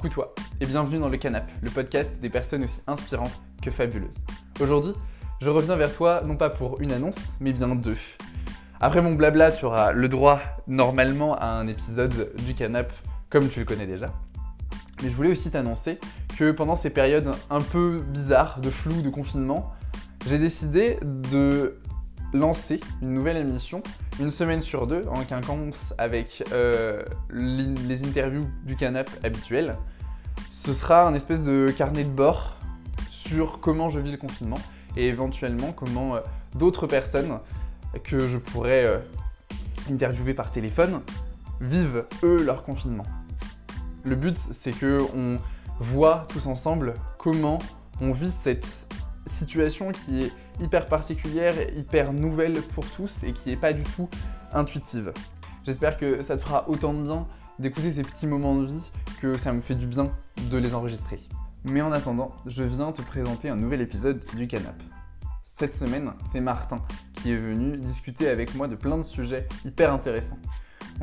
Coucou toi et bienvenue dans le Canap, le podcast des personnes aussi inspirantes que fabuleuses. Aujourd'hui, je reviens vers toi non pas pour une annonce, mais bien deux. Après mon blabla, tu auras le droit normalement à un épisode du Canap comme tu le connais déjà. Mais je voulais aussi t'annoncer que pendant ces périodes un peu bizarres de flou, de confinement, j'ai décidé de lancer une nouvelle émission, une semaine sur deux, en quinconce avec euh, les interviews du canap habituel. Ce sera un espèce de carnet de bord sur comment je vis le confinement et éventuellement comment euh, d'autres personnes que je pourrais euh, interviewer par téléphone vivent eux leur confinement. Le but c'est que on voit tous ensemble comment on vit cette situation qui est hyper particulière, hyper nouvelle pour tous et qui n'est pas du tout intuitive. J'espère que ça te fera autant de bien d'écouter ces petits moments de vie que ça me fait du bien de les enregistrer. Mais en attendant, je viens te présenter un nouvel épisode du Canap. Cette semaine, c'est Martin qui est venu discuter avec moi de plein de sujets hyper intéressants.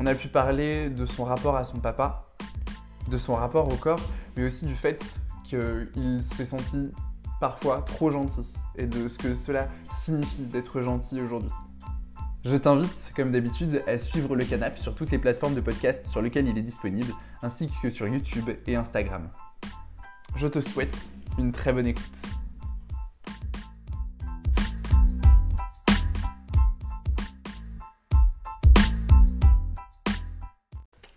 On a pu parler de son rapport à son papa, de son rapport au corps, mais aussi du fait qu'il s'est senti parfois trop gentil et de ce que cela signifie d'être gentil aujourd'hui. Je t'invite, comme d'habitude, à suivre le canap sur toutes les plateformes de podcast sur lesquelles il est disponible, ainsi que sur YouTube et Instagram. Je te souhaite une très bonne écoute.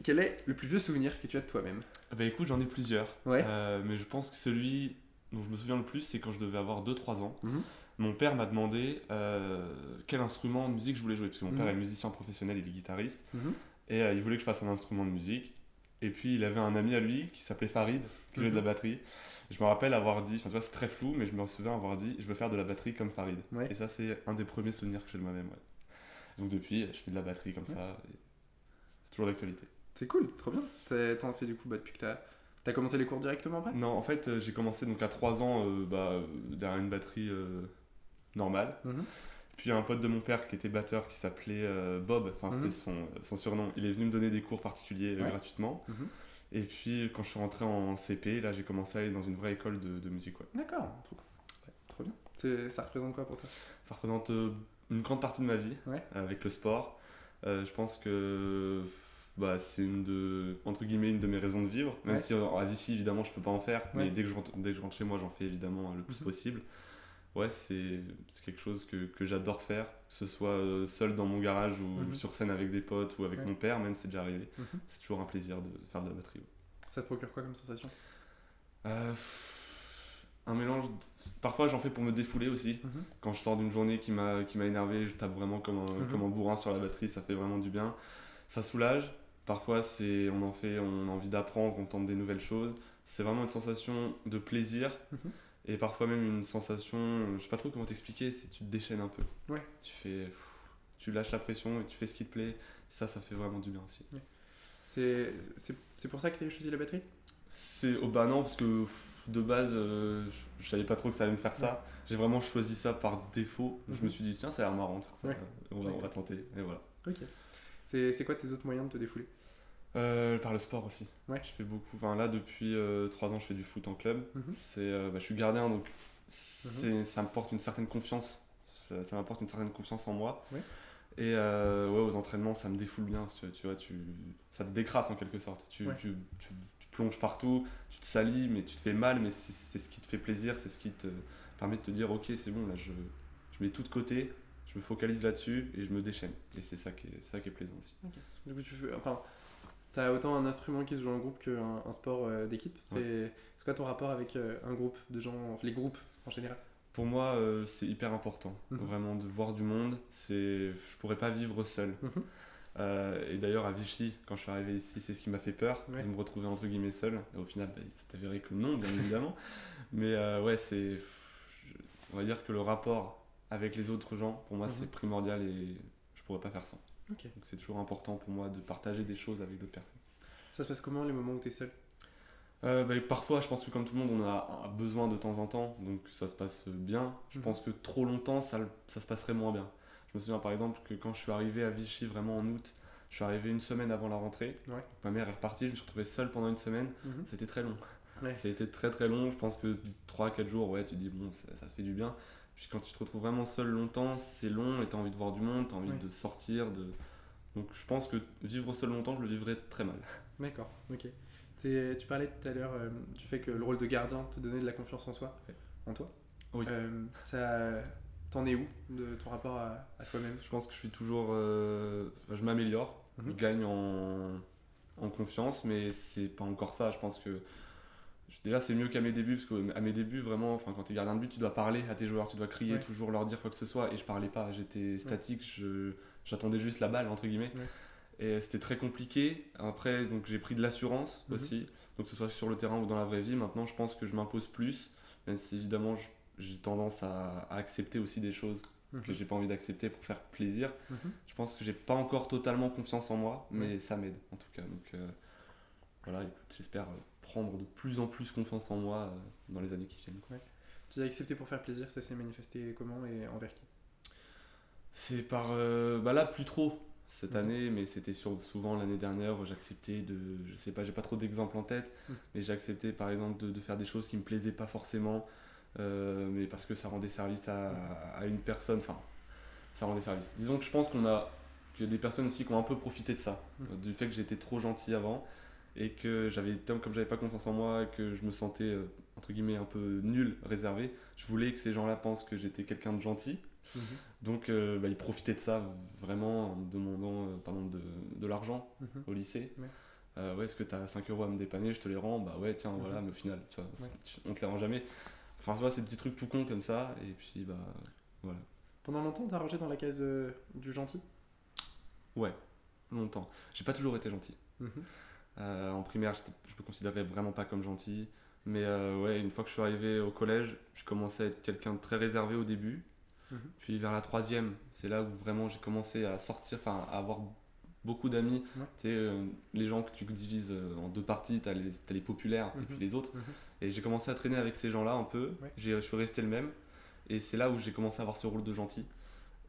Quel est le plus vieux souvenir que tu as de toi-même? Bah écoute, j'en ai plusieurs. Ouais. Euh, mais je pense que celui dont je me souviens le plus, c'est quand je devais avoir 2-3 ans. Mhm. Mon père m'a demandé euh, quel instrument de musique je voulais jouer, parce que mon Mhm. père est musicien professionnel, il est guitariste, Mhm. et euh, il voulait que je fasse un instrument de musique. Et puis il avait un ami à lui qui s'appelait Farid, qui jouait de la Mhm. batterie. Je me rappelle avoir dit, enfin tu vois, c'est très flou, mais je me souviens avoir dit, je veux faire de la batterie comme Farid. Ouais. Et ça, c'est un des premiers souvenirs que j'ai de moi-même. ouais. Donc depuis, je fais de la batterie comme Ouais. ça. C'est toujours d'actualité. C'est cool, trop bien. T'en fais du coup bah, depuis que t'as as commencé les cours directement après? Non, en fait, euh, j'ai commencé donc à 3 ans euh, bah, euh, derrière une batterie euh, normale. Mhm. Puis un pote de mon père qui était batteur qui s'appelait euh, Bob, enfin Mhm. c'était son, son surnom, il est venu me donner des cours particuliers Ouais. gratuitement. Mhm. Et puis quand je suis rentré en CP, là j'ai commencé à aller dans une vraie école de, de musique. Ouais. D'accord, trop, trop bien. Ça représente quoi pour toi? Ça représente une grande partie de ma vie avec le sport. Je pense que bah, c'est une de, entre guillemets, une de mes raisons de vivre. Même Ouais. si euh, à Vichy, évidemment, je peux pas en faire. Ouais. Mais dès que, je rentre, dès que je rentre chez moi, j'en fais évidemment euh, le plus Mhm. possible. Ouais, c'est quelque chose que, que j'adore faire, que ce soit euh, seul dans mon garage ou Mhm. sur scène avec des potes ou avec Ouais. mon père, même c'est déjà arrivé. Mhm. C'est toujours un plaisir de faire de la batterie. Ça te procure quoi comme sensation? Euh, un mélange. Parfois, j'en fais pour me défouler aussi. Quand je sors d'une journée qui m'a qui m'a énervé, je tape vraiment comme un, comme un bourrin sur la batterie, ça fait vraiment du bien. Ça soulage. Parfois, c'est on en fait, on a envie d'apprendre, on tente des nouvelles choses. C'est vraiment une sensation de plaisir Mhm. et parfois même une sensation, je sais pas trop comment t'expliquer, c'est tu te déchaînes un peu. Ouais. Tu fais, pff, tu lâches la pression et tu fais ce qui te plaît. Ça, ça fait vraiment du bien aussi. C'est c'est- c'est pour ça que tu as choisi la batterie? C'est oh bah non parce que pff, de base euh, je, je savais pas trop que ça allait me faire ça. J'ai vraiment choisi ça par défaut. Je Mhm. me suis dit tiens ça a l'air marrant ça. Ouais. On, va, Ouais. on va tenter et voilà. Ok. C'est c'est quoi tes autres moyens de te défouler? Euh, par le sport aussi. Ouais. Je fais beaucoup. Enfin là depuis 3 ans je fais du foot en club. Mhm. C'est euh, bah, je suis gardien donc c'est ça m'apporte une certaine confiance. Ça, ça m'apporte une certaine confiance en moi. Ouais. Et euh, ouais, aux entraînements, ça me défoule bien. Tu, tu vois, tu, ça te décrasse en quelque sorte. Tu, Ouais. tu, tu- tu plonges partout, tu te salis, mais tu te fais mal, mais c'est c'est ce qui te fait plaisir, c'est ce qui te permet de te dire ok, c'est bon, là je, je mets tout de côté, je me focalise là-dessus et je me déchaîne. Et c'est ça, qui est- ça qui est plaisant aussi. Du coup, tu fais. Enfin, t'as autant un instrument qui se joue en groupe qu'un un sport euh, d'équipe. C'est c'est quoi ton rapport avec euh, un groupe de gens, les groupes en général? Pour moi, euh, c'est hyper important, Mhm. vraiment, de voir du monde. C'est, je pourrais pas vivre seul. Mhm. Et d'ailleurs, à Vichy, quand je suis arrivé ici, c'est ce qui m'a fait peur, Ouais. de me retrouver entre guillemets seul. Et au final, bah, il s'est avéré que non, bien évidemment. Mais ouais, c'est, on va dire que le rapport avec les autres gens, pour moi, Mhm. c'est primordial et je pourrais pas faire sans. Donc c'est toujours important pour moi de partager des choses avec d'autres personnes. Ça se passe comment les moments où t'es seul? Euh, bah, parfois, je pense que comme tout le monde, on a besoin de temps en temps, donc ça se passe bien. Je Mhm. pense que trop longtemps, ça, ça se passerait moins bien. Je me souviens par exemple que quand je suis arrivé à Vichy vraiment en août, Je suis arrivé une semaine avant la rentrée. Ouais. Ma mère est repartie, je me suis retrouvé seul pendant une semaine. Mhm. C'était très long. Ouais. Été très très long. Je pense que 3-4 jours, ouais, tu dis, bon, ça, ça fait du bien. Puis quand tu te retrouves vraiment seul longtemps, c'est long et tu as envie de voir du monde, tu as envie Ouais. de sortir. De... Donc je pense que vivre seul longtemps, je le vivrais très mal. D'accord, ok. Tu parlais tout à l'heure euh, du fait que le rôle de gardien te donnait de la confiance en soi, Ouais. en toi. Oui. Euh, ça, t'en es où de ton rapport à, à toi-même? Je pense que je suis toujours. euh, je m'améliore, Mhm. je gagne en, en confiance, mais c'est pas encore ça. Je pense que. Déjà, c'est mieux qu'à mes débuts, parce qu'à mes débuts, vraiment, enfin, quand tu es gardien de but, tu dois parler à tes joueurs, tu dois crier, Ouais. toujours leur dire quoi que ce soit, et je parlais pas, j'étais statique, je- j'attendais juste la balle, entre guillemets. Ouais. Et c'était très compliqué. Après, donc j'ai pris de l'assurance Mhm. aussi, donc que ce soit sur le terrain ou dans la vraie vie. Maintenant, je pense que je m'impose plus, même si évidemment, j'ai tendance à, à accepter aussi des choses que Mhm. j'ai pas envie d'accepter pour faire plaisir. Mhm. Je pense que j'ai pas encore totalement confiance en moi, mais ça m'aide en tout cas. Donc euh, voilà, écoute, j'espère euh, prendre de plus en plus confiance en moi euh, dans les années qui viennent. quoi. Tu as accepté pour faire plaisir, ça s'est manifesté comment et envers qui? C'est par. euh, bah là, plus trop cette Mhm. année, mais c'était souvent l'année dernière où j'acceptais de. Je sais pas, j'ai pas trop d'exemples en tête, Mhm. mais j'ai accepté par exemple de, de faire des choses qui me plaisaient pas forcément, euh, mais parce que ça rendait service à, à une personne. Enfin, ça rendait service. Disons que je pense qu'on a. qu'il y a des personnes aussi qui ont un peu profité de ça, Mhm. du fait que j'étais trop gentil avant et que j'avais comme j'avais pas confiance en moi et que je me sentais euh, entre guillemets un peu nul réservé je voulais que ces gens-là pensent que j'étais quelqu'un de gentil donc euh, bah, ils profitaient de ça vraiment en me demandant euh, de, de l'argent Mhm. au lycée. Ouais. Euh, ouais, est-ce que tu as 5 euros à me dépanner, je te les rends? Bah ouais, tiens, voilà, Mhm. mais au final, tu vois, Ouais. on te les rend jamais. Enfin, c'est des petits trucs tout cons comme ça, et puis bah voilà. Pendant longtemps, t'as rangé dans la case du gentil? Ouais, longtemps. J'ai pas toujours été gentil. Mhm. Euh, en primaire, je me considérais vraiment pas comme gentil. Mais euh, ouais, une fois que je suis arrivé au collège, je commençais à être quelqu'un de très réservé au début. Mhm. Puis vers la troisième, c'est là où vraiment j'ai commencé à sortir, enfin à avoir beaucoup d'amis. Ouais. Tu sais, euh, les gens que tu divises euh, en deux parties, t'as les, t'as les populaires et Mhm. puis les autres. Mhm. Et j'ai commencé à traîner avec ces gens-là un peu. Ouais. Je suis resté le même. Et c'est là où j'ai commencé à avoir ce rôle de gentil.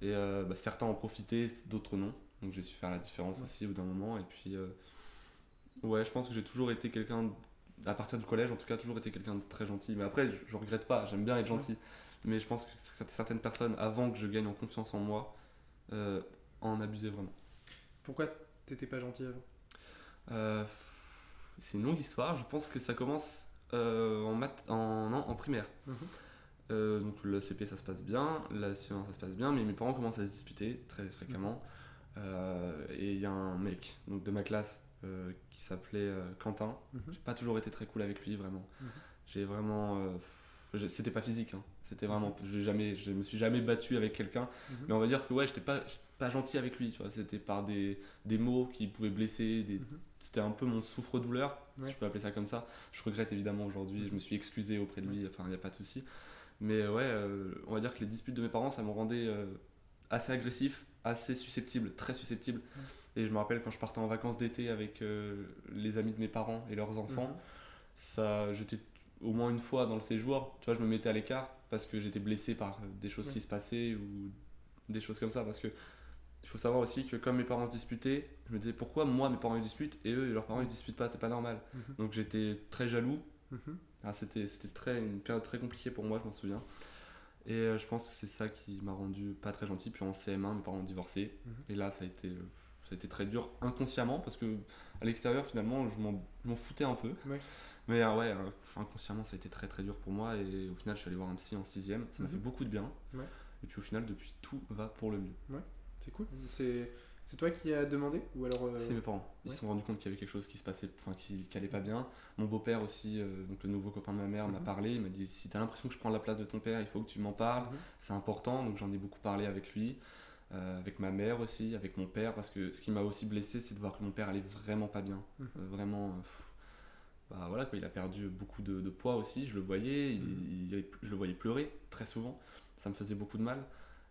Et euh, bah, certains en profitaient, d'autres non. Donc j'ai su faire la différence Ouais. aussi au bout d'un moment. Et puis, ouais, je pense que j'ai toujours été quelqu'un, à partir du collège en tout cas, toujours été quelqu'un de très gentil. Mais après, je, je regrette pas, j'aime bien être Ouais. gentil. Mais je pense que cer- certaines personnes, avant que je gagne en confiance en moi, euh, en abusaient vraiment. Pourquoi t'étais pas gentil avant? Euh, c'est une longue histoire. Je pense que ça commence euh, en, maths, en, non, en primaire. Euh, donc le CP ça se passe bien, la science ça se passe bien, mais mes parents commencent à se disputer très fréquemment. Euh, et il y a un mec donc de ma classe euh, qui s'appelait euh, Quentin. Mhm. J'ai pas toujours été très cool avec lui vraiment. Mhm. J'ai vraiment, euh, c'était pas physique, hein. c'était vraiment, j'ai jamais, je me suis jamais battu avec quelqu'un. Mhm. Mais on va dire que ouais, j'étais pas, pas gentil avec lui, tu vois. C'était par des, des mots qui pouvaient blesser, des, Mhm. c'était un peu mon souffre-douleur, Ouais. si je peux appeler ça comme ça. Je regrette évidemment aujourd'hui, je me suis excusé auprès de lui, enfin il n'y a pas de souci. Mais ouais, euh, on va dire que les disputes de mes parents, ça me rendait euh, assez agressif, assez susceptible, très susceptible. Et je me rappelle quand je partais en vacances d'été avec euh, les amis de mes parents et leurs enfants, Mhm. ça, j'étais au moins une fois dans le séjour, tu vois, je me mettais à l'écart parce que j'étais blessé par euh, des choses Ouais. qui se passaient ou des choses comme ça. Parce que il faut savoir aussi que comme mes parents se disputaient, je me disais pourquoi moi mes parents ils disputent et eux leurs parents ils disputent pas, c'est pas normal. Mhm. Donc j'étais très jaloux. Ah, c'était c'était très, une période très compliquée pour moi, je m'en souviens. Et euh, je pense que c'est ça qui m'a rendu pas très gentil. Puis en CM1, mes parents ont divorcé. Mhm. Et là, ça a, été, euh, ça a été très dur inconsciemment parce que à l'extérieur, finalement, je m'en foutais un peu. Ouais. Mais euh, ouais, euh, inconsciemment, ça a été très très dur pour moi. Et au final, je suis allé voir un psy en 6ème. Ça m'a Mhm. fait beaucoup de bien. Ouais. Et puis au final, depuis, tout va pour le mieux. C'est cool. C'est c'est toi qui as demandé ou alors euh, C'est mes parents. Ils ouais. se sont rendus compte qu'il y avait quelque chose qui se passait, enfin qui, qui allait pas bien. Mon beau-père aussi, euh, donc le nouveau copain de ma mère, m'a Mhm. parlé. Il m'a dit si t'as l'impression que je prends la place de ton père, il faut que tu m'en parles. Mhm. C'est important. Donc j'en ai beaucoup parlé avec lui, euh, avec ma mère aussi, avec mon père, parce que ce qui m'a aussi blessé, c'est de voir que mon père allait vraiment pas bien. Mhm. Euh, vraiment. euh, pff, bah voilà quoi, il a perdu beaucoup de, de poids aussi. Je le voyais, il- Mhm. il- je le voyais pleurer très souvent. Ça me faisait beaucoup de mal.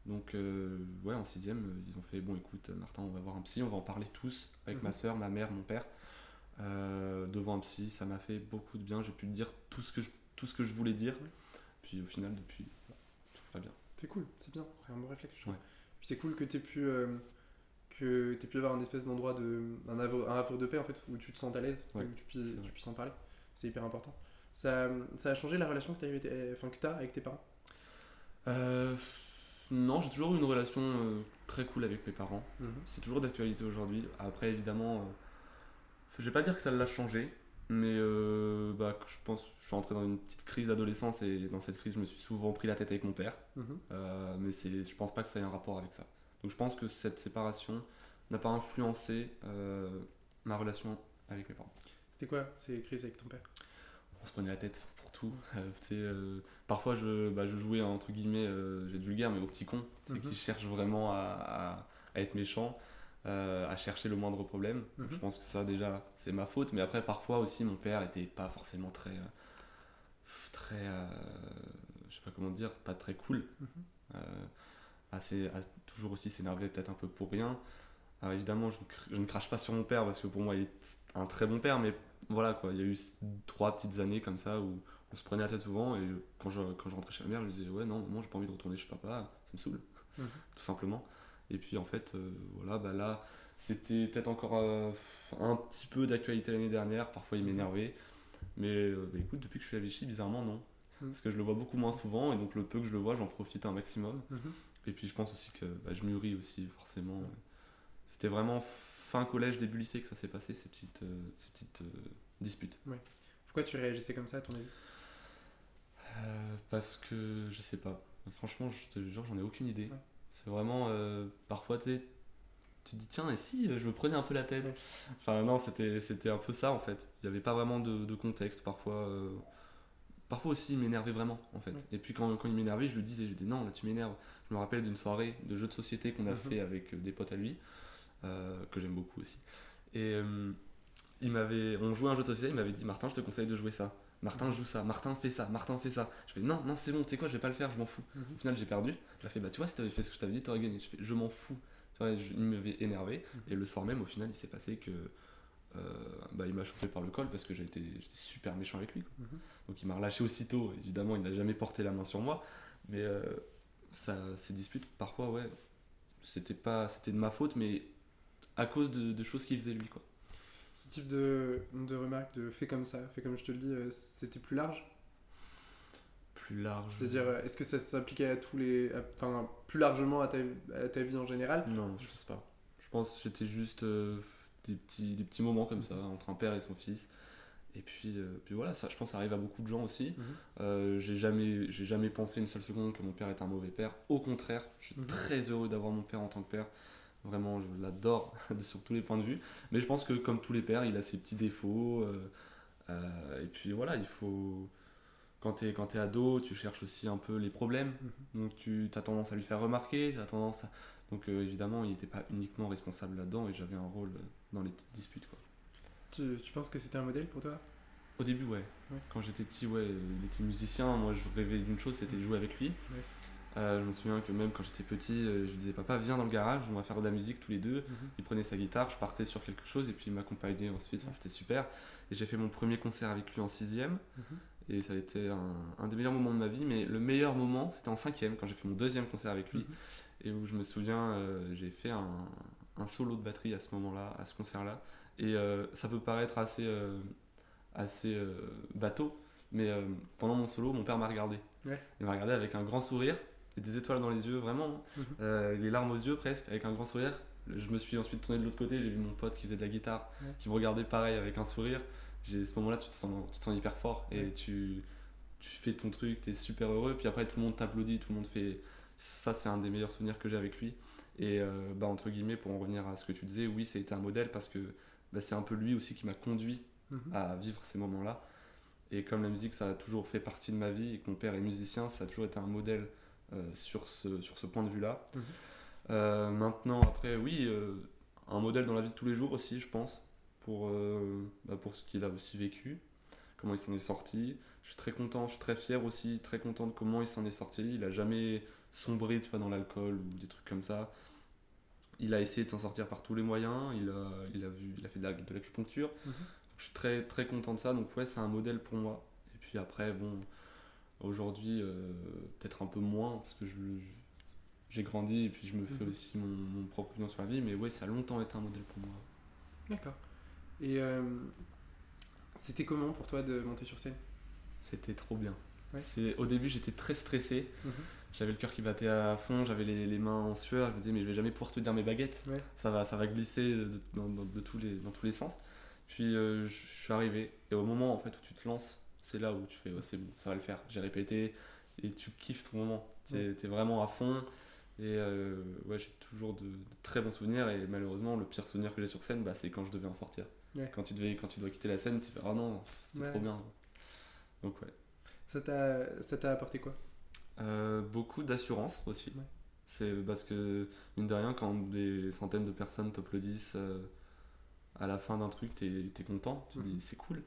Donc, ouais, en sixième, ils ont fait bon, écoute, Martin, on va voir un psy, on va en parler tous avec Mhm. ma soeur, ma mère, mon père. Devant un psy, ça m'a fait beaucoup de bien. J'ai pu dire tout ce que je, tout ce que je voulais dire. Puis au final, depuis, tout va bien. C'est cool, c'est bien, c'est un bon réflexe. je trouve. Ouais. Puis c'est cool que tu pu, euh, que tu pu avoir un espèce d'endroit de un havre, un de paix en fait où tu te sens à l'aise Ouais, où tu puisses, tu puisses en parler c'est hyper important ça, ça a changé la relation que tu enfin, as avec tes parents? Euh, non, j'ai toujours eu une relation euh, très cool avec mes parents. Mhm. C'est toujours d'actualité aujourd'hui. Après, évidemment, euh, je vais pas dire que ça l'a changé, mais euh, bah, que je pense je suis entré dans une petite crise d'adolescence et dans cette crise, je me suis souvent pris la tête avec mon père. Mhm. Euh, mais c'est, je pense pas que ça ait un rapport avec ça. Donc je pense que cette séparation n'a pas influencé euh, ma relation avec mes parents. c'était quoi ces crises avec ton père? On se prenait la tête pour tout. Parfois je, bah, je jouais entre guillemets, j'ai du vulgaire, mais au petit con, sais, Mhm. qui cherche vraiment à, à- à être méchant, euh, à chercher le moindre problème. Mhm. Je pense que ça déjà c'est ma faute, mais après parfois aussi mon père était pas forcément très, euh, très, euh, je sais pas comment dire, pas très cool. Mhm. Euh, assez, à- toujours aussi s'énerver peut-être un peu pour rien. Alors évidemment, je, ne cr- je ne crache pas sur mon père parce que pour moi il est un très bon père, mais voilà quoi, il y a eu trois petites années comme ça où on se prenait la tête souvent et quand je, quand je rentrais chez ma mère, je disais ouais non, maman j'ai pas envie de retourner chez papa, ça me saoule, Mhm. tout simplement. Et puis en fait, euh, voilà, bah là c'était peut-être encore euh, un petit peu d'actualité l'année dernière, parfois il m'énervait, mais euh, bah, écoute, depuis que je suis à Vichy, bizarrement non. Mhm. Parce que je le vois beaucoup moins souvent et donc le peu que je le vois, j'en profite un maximum. Mhm. Et puis je pense aussi que bah, je mûris aussi, forcément. C'était vraiment fin collège, début lycée que ça s'est passé, ces petites, euh, ces petites euh, disputes. pourquoi tu réagissais comme ça à ton avis? Euh, parce que je sais pas. Franchement, je te jure, j'en ai aucune idée. Ouais. C'est vraiment. euh, parfois, tu tu te dis, tiens, et si euh, je me prenais un peu la tête Ouais. Enfin, non, c'était c'était un peu ça en fait. Il n'y avait pas vraiment de, de contexte. Parfois. euh, Parfois aussi, il m'énervait vraiment en fait. Ouais. Et puis quand, quand il m'énervait, je le disais, je disais non, là tu m'énerves. Je me rappelle d'une soirée de jeux de société qu'on a Mhm. fait avec des potes à lui, euh, que j'aime beaucoup aussi. Et il m'avait, on jouait un jeu de société, il m'avait dit Martin, je te conseille de jouer ça. Martin joue ça, Martin fait ça, Martin fait ça. Je fais non, non, c'est bon, tu sais quoi, je vais pas le faire, je m'en fous. Mhm. Au final, j'ai perdu. A fait bah tu vois, si t'avais fait ce que je t'avais dit, t'aurais gagné. Je fais je m'en fous. Tu vois, je- il m'avait énervé. Mhm. Et le soir même, au final, il s'est passé que euh, bah, il m'a chauffé par le col parce que j'ai été, j'étais super méchant avec lui. quoi. Mhm. Donc il m'a relâché aussitôt. Évidemment, il n'a jamais porté la main sur moi. Mais euh, ça, ces disputes, parfois, ouais, c'était pas, c'était de ma faute, mais à cause de, de choses qu'il faisait lui, quoi. Ce type de, de remarque de fait comme ça fait comme je te le dis euh, c'était plus large? Plus large. c'est-à-dire euh, est-ce que ça s'appliquait à tous les enfin plus largement à ta, à ta vie en général? Non, je pense pas. Je pense que c'était juste euh, des, petits, des petits moments comme ça, entre un père et son fils. Et puis, euh, puis voilà, ça, je pense que ça arrive à beaucoup de gens aussi. Mhm. Euh, j'ai jamais, j'ai jamais pensé une seule seconde que mon père est un mauvais père. Au contraire, je suis Mhm. très heureux d'avoir mon père en tant que père. Vraiment, je l'adore sur tous les points de vue. Mais je pense que comme tous les pères, il a ses petits défauts. euh, euh, et puis voilà, il faut... Quand tu es, quand t'es ado, tu cherches aussi un peu les problèmes. Mhm. Donc tu as tendance à lui faire remarquer, tu as tendance à... Donc euh, évidemment, il n'était pas uniquement responsable là-dedans et j'avais un rôle dans les petites disputes. Quoi. tu, tu penses que c'était un modèle pour toi? Au début, ouais. Ouais. Quand j'étais petit, ouais, il était musicien. Moi, je rêvais d'une chose, c'était de jouer avec lui. Ouais. Euh, je me souviens que même quand j'étais petit, euh, je lui disais Papa, viens dans le garage, on va faire de la musique tous les deux. Il prenait sa guitare, je partais sur quelque chose et puis il m'accompagnait ensuite. Enfin, c'était super. Et j'ai fait mon premier concert avec lui en sixième. Mhm. Et ça a été un, un des meilleurs moments de ma vie. Mais le meilleur moment, c'était en cinquième, quand j'ai fait mon deuxième concert avec lui. Mhm. Et où je me souviens, euh, j'ai fait un, un solo de batterie à ce moment-là, à ce concert-là. Et euh, ça peut paraître assez, assez bateau, mais pendant mon solo, mon père m'a regardé. Ouais. Il m'a regardé avec un grand sourire des étoiles dans les yeux, vraiment. Mhm. Euh, les larmes aux yeux presque, avec un grand sourire. Je me suis ensuite tourné de l'autre côté, j'ai vu mon pote qui faisait de la guitare, qui me regardait pareil avec un sourire. J'ai, ce moment-là, tu te sens, tu te sens hyper fort et tu, tu fais ton truc, tu es super heureux. Puis après, tout le monde t'applaudit, tout le monde fait. Ça, c'est un des meilleurs souvenirs que j'ai avec lui. Et euh, bah, entre guillemets, pour en revenir à ce que tu disais, oui, ça a été un modèle parce que bah, c'est un peu lui aussi qui m'a conduit Mhm. à vivre ces moments-là. Et comme la musique, ça a toujours fait partie de ma vie et que mon père est musicien, ça a toujours été un modèle sur, ce, sur ce point de vue-là. Mhm. Euh, maintenant, après, oui, euh, un modèle dans la vie de tous les jours aussi, je pense, pour, euh, bah, pour ce qu'il a aussi vécu, comment il s'en est sorti. Je suis très content, je suis très fier aussi, très content de comment il s'en est sorti. Il a jamais sombré tu vois, dans l'alcool ou des trucs comme ça. Il a essayé de s'en sortir par tous les moyens. Il a, il a, vu, il a fait de la- de l'acupuncture. Mhm. Je suis très très content de ça, donc ouais, c'est un modèle pour moi. Et puis après, bon, aujourd'hui, euh, peut-être un peu moins, parce que je, j'ai grandi et puis je me fais Mhm. aussi mon, mon propre opinion sur la vie. Mais ouais, ça a longtemps été un modèle pour moi. D'accord. Et euh, c'était comment pour toi de monter sur scène? C'était trop bien. Ouais. C'est, au début, j'étais très stressé. Mhm. J'avais le cœur qui battait à fond, j'avais les, les mains en sueur. Je me disais, mais je vais jamais pouvoir te dire mes baguettes. Ouais. Ça, va, ça va glisser de, dans, dans- de tous les, dans tous les sens. Puis euh, je je suis arrivé. Et au moment en fait, où tu te lances, c'est là où tu fais, ouais, c'est bon, ça va le faire. J'ai répété. Et tu kiffes ton moment. T'es, Ouais. t'es vraiment à fond. Et euh, ouais, j'ai toujours de, de très bons souvenirs. Et malheureusement, le pire souvenir que j'ai sur scène, bah, c'est quand je devais en sortir. Ouais. Quand, tu devais, quand tu dois quitter la scène, tu fais, ah non, c'était Ouais. trop bien. Donc ouais. Ça t'a apporté quoi? Euh, beaucoup d'assurance aussi. Ouais. C'est parce que, mine de rien, quand des centaines de personnes t'applaudissent euh, à la fin d'un truc, t'es es content, tu te Mhm. dis c'est cool.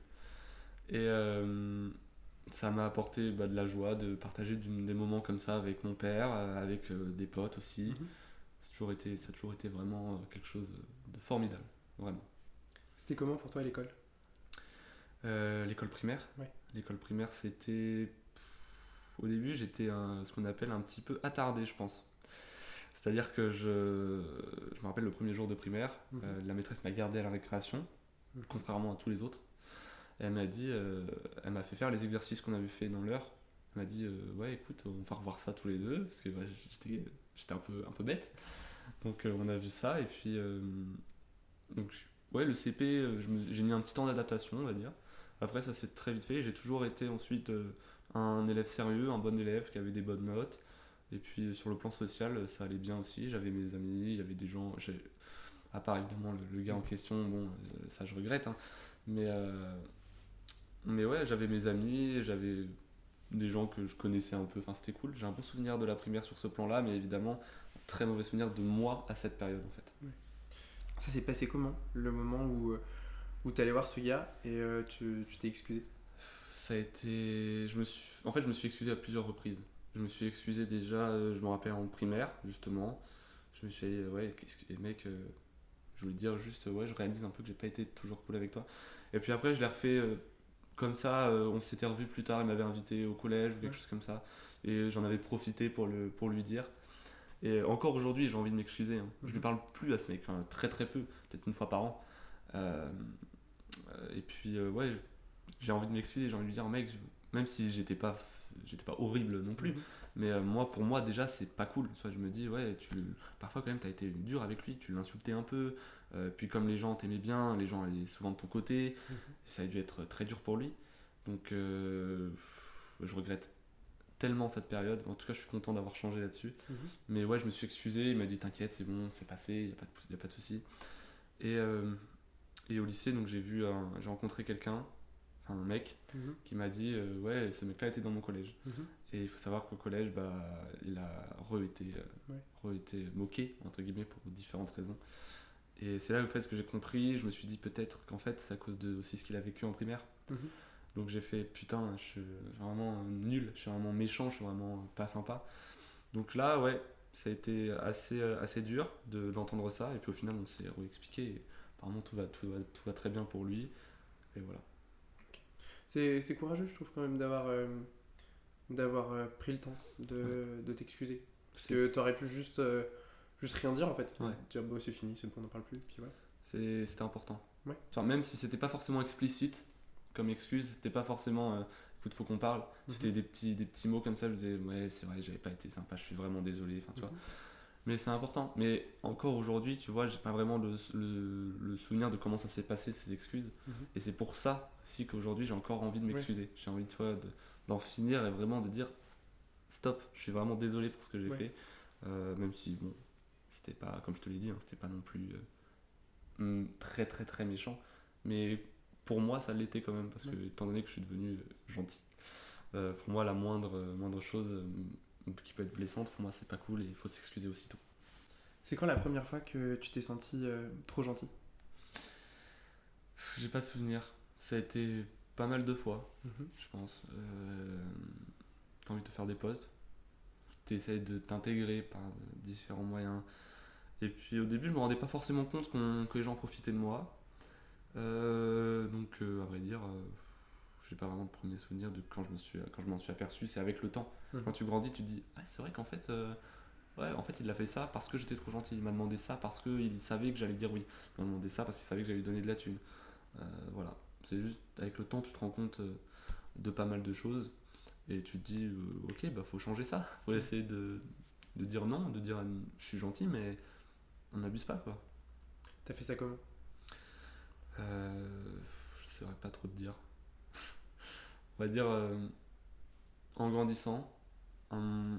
Et euh, ça m'a apporté bah, de la joie de partager des moments comme ça avec mon père, euh, avec euh, des potes aussi. Mhm. C'est toujours été, ça a toujours été vraiment quelque chose de formidable, vraiment. C'était comment pour toi l'école? Euh, l'école primaire? Ouais. L'école primaire, c'était. Au début, j'étais ce qu'on appelle un petit peu attardé, je pense. C'est-à-dire que je, je me rappelle le premier jour de primaire, Mhm. la maîtresse m'a gardé à la récréation, Mhm. contrairement à tous les autres. Elle m'a dit, euh, elle m'a fait faire les exercices qu'on avait fait dans l'heure. Elle m'a dit, euh, ouais, écoute, on va revoir ça tous les deux, parce que j'étais, un peu, un peu bête. Donc euh, on a vu ça, et puis, donc, ouais, le CP, j'ai mis un petit temps d'adaptation, on va dire. Après, ça s'est très vite fait. J'ai toujours été ensuite un élève sérieux, un bon élève qui avait des bonnes notes. Et puis sur le plan social, ça allait bien aussi. J'avais mes amis, il y avait des gens. À part évidemment le, gars en question, bon, ça je regrette. hein. Mais, mais ouais, j'avais mes amis, j'avais des gens que je connaissais un peu. Enfin, c'était cool. J'ai un bon souvenir de la primaire sur ce plan-là, mais évidemment, un très mauvais souvenir de moi à cette période en fait. Ça s'est passé comment Le moment où, euh, où t'allais voir ce gars et euh, tu t'es excusé? Ça a été. Je me suis... En fait, je me suis excusé à plusieurs reprises. Je me suis excusé déjà, euh, je me rappelle en primaire, justement. Je me suis dit, ouais, qu'est-ce que- et mec, euh, je voulais dire juste, ouais, je réalise un peu que j'ai pas été toujours cool avec toi. Et puis après, je l'ai refait euh, comme ça, euh, on s'était revu plus tard, il m'avait invité au collège ou quelque Ouais. chose comme ça. Et j'en avais profité pour, le, pour lui dire. Et encore aujourd'hui, j'ai envie de m'excuser. hein. Je lui Mhm. parle plus à ce mec, très très peu, peut-être une fois par an. Euh, euh, et puis, euh, ouais, j'ai envie de m'excuser, j'ai envie de lui dire, mec, même si j'étais pas, j'étais pas horrible non plus, Mhm. mais euh, moi, pour moi, déjà, c'est pas cool. Soit je me dis, ouais, tu, parfois quand même, t'as été dur avec lui, tu l'insultais un peu, euh, puis comme les gens t'aimaient bien, les gens allaient souvent de ton côté, Mhm. ça a dû être très dur pour lui. Donc, euh, je regrette tellement cette période. En tout cas, je suis content d'avoir changé là-dessus. Mhm. Mais ouais, je me suis excusé, il m'a dit t'inquiète, c'est bon, c'est passé, il n'y a, pas de- y a pas de souci. Et, euh, et au lycée, donc j'ai vu j'ai rencontré quelqu'un, enfin un mec, Mhm. qui m'a dit ouais, ce mec-là était dans mon collège. Et il faut savoir qu'au collège, bah, il a re-été Ouais. re-été moqué, entre guillemets, pour différentes raisons. Et c'est là le fait que j'ai compris, je me suis dit peut-être qu'en fait c'est à cause de aussi ce qu'il a vécu en primaire. Mhm. Donc j'ai fait putain, je suis vraiment nul, je suis vraiment méchant, je suis vraiment pas sympa. Donc là, ouais, ça a été assez, assez dur de d'entendre ça. Et puis au final, on s'est réexpliqué. Et apparemment, tout va, tout, va, tout va très bien pour lui. Et voilà. C'est c'est courageux, je trouve, quand même, d'avoir euh, d'avoir euh, pris le temps de, de t'excuser. Parce que t'aurais pu juste, euh, juste rien dire, en fait. Ouais. Dire, bon, c'est fini, c'est bon, on n'en parle plus, puis. C'est- C'était important. Ouais. Même si c'était pas forcément explicite comme excuse, c'était pas forcément euh, écoute, faut qu'on parle. Mhm. C'était des petits, des petits mots comme ça, je disais ouais, c'est vrai, j'avais pas été sympa, je suis vraiment désolé. Enfin, tu vois. Mhm. Mais c'est important. Mais encore aujourd'hui, tu vois, j'ai pas vraiment le, le- le souvenir de comment ça s'est passé, ces excuses. Mhm. Et c'est pour ça aussi qu'aujourd'hui, j'ai encore envie de m'excuser. J'ai envie, tu vois, de- d'en finir et vraiment de dire stop, je suis vraiment désolé pour ce que j'ai Ouais. fait. Euh, même si, bon, c'était pas, comme je te l'ai dit, hein, c'était pas non plus euh, hum, très très très méchant. Mais pour moi, ça l'était quand même, parce que étant donné que je suis devenu euh, gentil, euh, pour moi, la moindre, moindre chose qui peut être blessante, pour moi, c'est pas cool et il faut s'excuser aussitôt. C'est quand la première fois que tu t'es senti trop gentil? J'ai pas de souvenir. Ça a été pas mal de fois, Mhm. je pense. Euh, T'as envie de te faire des potes. T'essayes de t'intégrer par différents moyens. Et puis au début, je me rendais pas forcément compte qu'on- que les gens profitaient de moi. Euh, donc, euh, à vrai dire, euh, j'ai pas vraiment de premier souvenir de quand je me suis, quand je m'en suis aperçu. C'est avec le temps. Mhm. Quand tu grandis, tu te dis, ah, c'est vrai qu'en fait, Ouais, en fait, il a fait ça parce que j'étais trop gentil. Il m'a demandé ça parce qu'il savait que j'allais dire oui. Il m'a demandé ça parce qu'il savait que j'allais lui donner de la thune. Euh, voilà. C'est juste, avec le temps, tu te rends compte de pas mal de choses. Et tu te dis, euh, ok, bah faut changer ça. Faut essayer de, de dire non, de dire je suis gentil, mais on n'abuse pas, quoi. T'as fait ça comment? Euh, je saurais pas trop te dire. On va dire euh, en grandissant, un,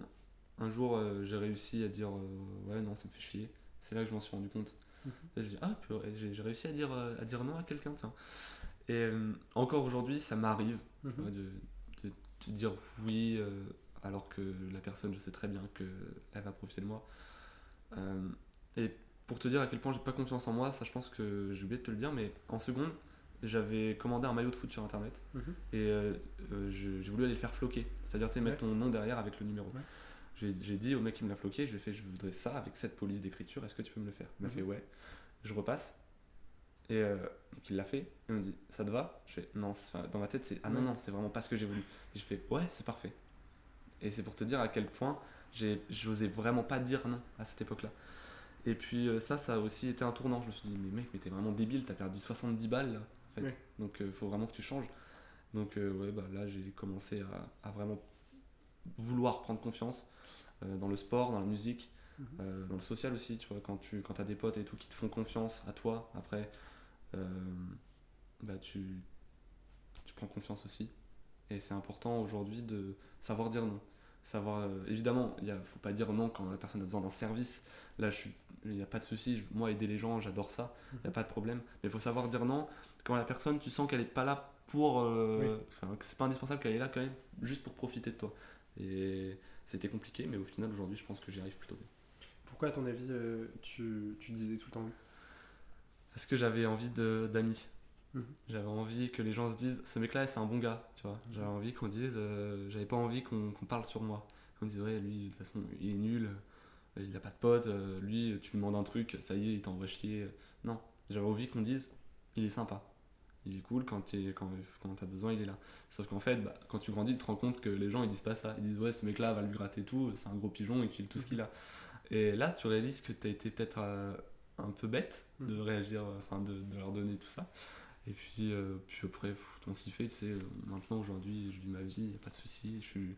un jour euh, j'ai réussi à dire euh, ouais non ça me fait chier. C'est là que je m'en suis rendu compte. Mhm. Je dis ah j'ai j'ai réussi à dire à dire non à quelqu'un tiens. Et encore aujourd'hui ça m'arrive Mhm. ouais, de, de te dire oui alors que la personne je sais très bien que elle va profiter de moi. Et pour te dire à quel point j'ai pas confiance en moi, ça je pense que j'ai oublié de te le dire, mais en seconde j'avais commandé un maillot de foot sur internet Mhm. et euh, euh, je- j'ai voulu aller le faire floquer, c'est-à-dire tu sais, mettre ton nom derrière avec le numéro. Ouais. J'ai dit au mec qui me l'a floqué, je lui ai fait je voudrais ça avec cette police d'écriture, est-ce que tu peux me le faire? Il m'a Mhm. fait ouais. Je repasse et euh, donc il l'a fait. Il me dit ça te va? Je fais non, dans ma tête c'est ah non non, c'est vraiment pas ce que j'ai voulu. Et je fais ouais, c'est parfait. Et c'est pour te dire à quel point j'ai j'osais vraiment pas dire non à cette époque-là. Et puis euh, ça, ça a aussi été un tournant. Je me suis dit mais mec, mais t'es vraiment débile, t'as perdu 70 balles là, en fait. Ouais. Donc il faut vraiment que tu changes. Donc euh, ouais, bah là j'ai commencé à, à vraiment vouloir prendre confiance euh, dans le sport, dans la musique, Mhm. euh, dans le social aussi, tu vois, quand tu quand as des potes et tout qui te font confiance à toi, après, euh, bah tu, tu prends confiance aussi. Et c'est important aujourd'hui de savoir dire non. Savoir, euh, évidemment, il ne faut pas dire non quand la personne a besoin d'un service. Là, il n'y a pas de souci. Moi, aider les gens, j'adore ça. Il n'y a pas de problème. Mais il faut savoir dire non quand la personne, tu sens qu'elle n'est pas là pour. euh, que c'est pas indispensable qu'elle est là quand même, juste pour profiter de toi. Et c'était compliqué, mais au final, aujourd'hui, je pense que j'y arrive plutôt bien. Pourquoi, à ton avis, euh, tu, tu disais tout le temps oui? Parce que j'avais envie d'amis. Mhm. J'avais envie que les gens se disent ce mec-là, c'est un bon gars, tu vois. J'avais envie qu'on dise, euh, j'avais pas envie qu'on parle sur moi. Qu'on dise, ouais, lui, de toute façon, il est nul, euh, il a pas de potes, euh, lui, tu lui demandes un truc, ça y est, il t'envoie chier. Non, j'avais envie qu'on dise, il est sympa. Il est cool quand t'es- quand, quand t'as besoin, il est là. Sauf qu'en fait, bah, quand tu grandis, tu te rends compte que les gens ils disent pas ça. Ils disent, ouais, ce mec-là va lui gratter tout, c'est un gros pigeon, il kill tout ce qu'il a. Et là, tu réalises que t'as été peut-être euh, un peu bête de Mhm. réagir, enfin de, de leur donner tout ça. Et puis, euh, puis après, pff, on s'y fait, tu sais. euh, Maintenant, aujourd'hui, je vis ma vie, y a pas de souci. Je suis...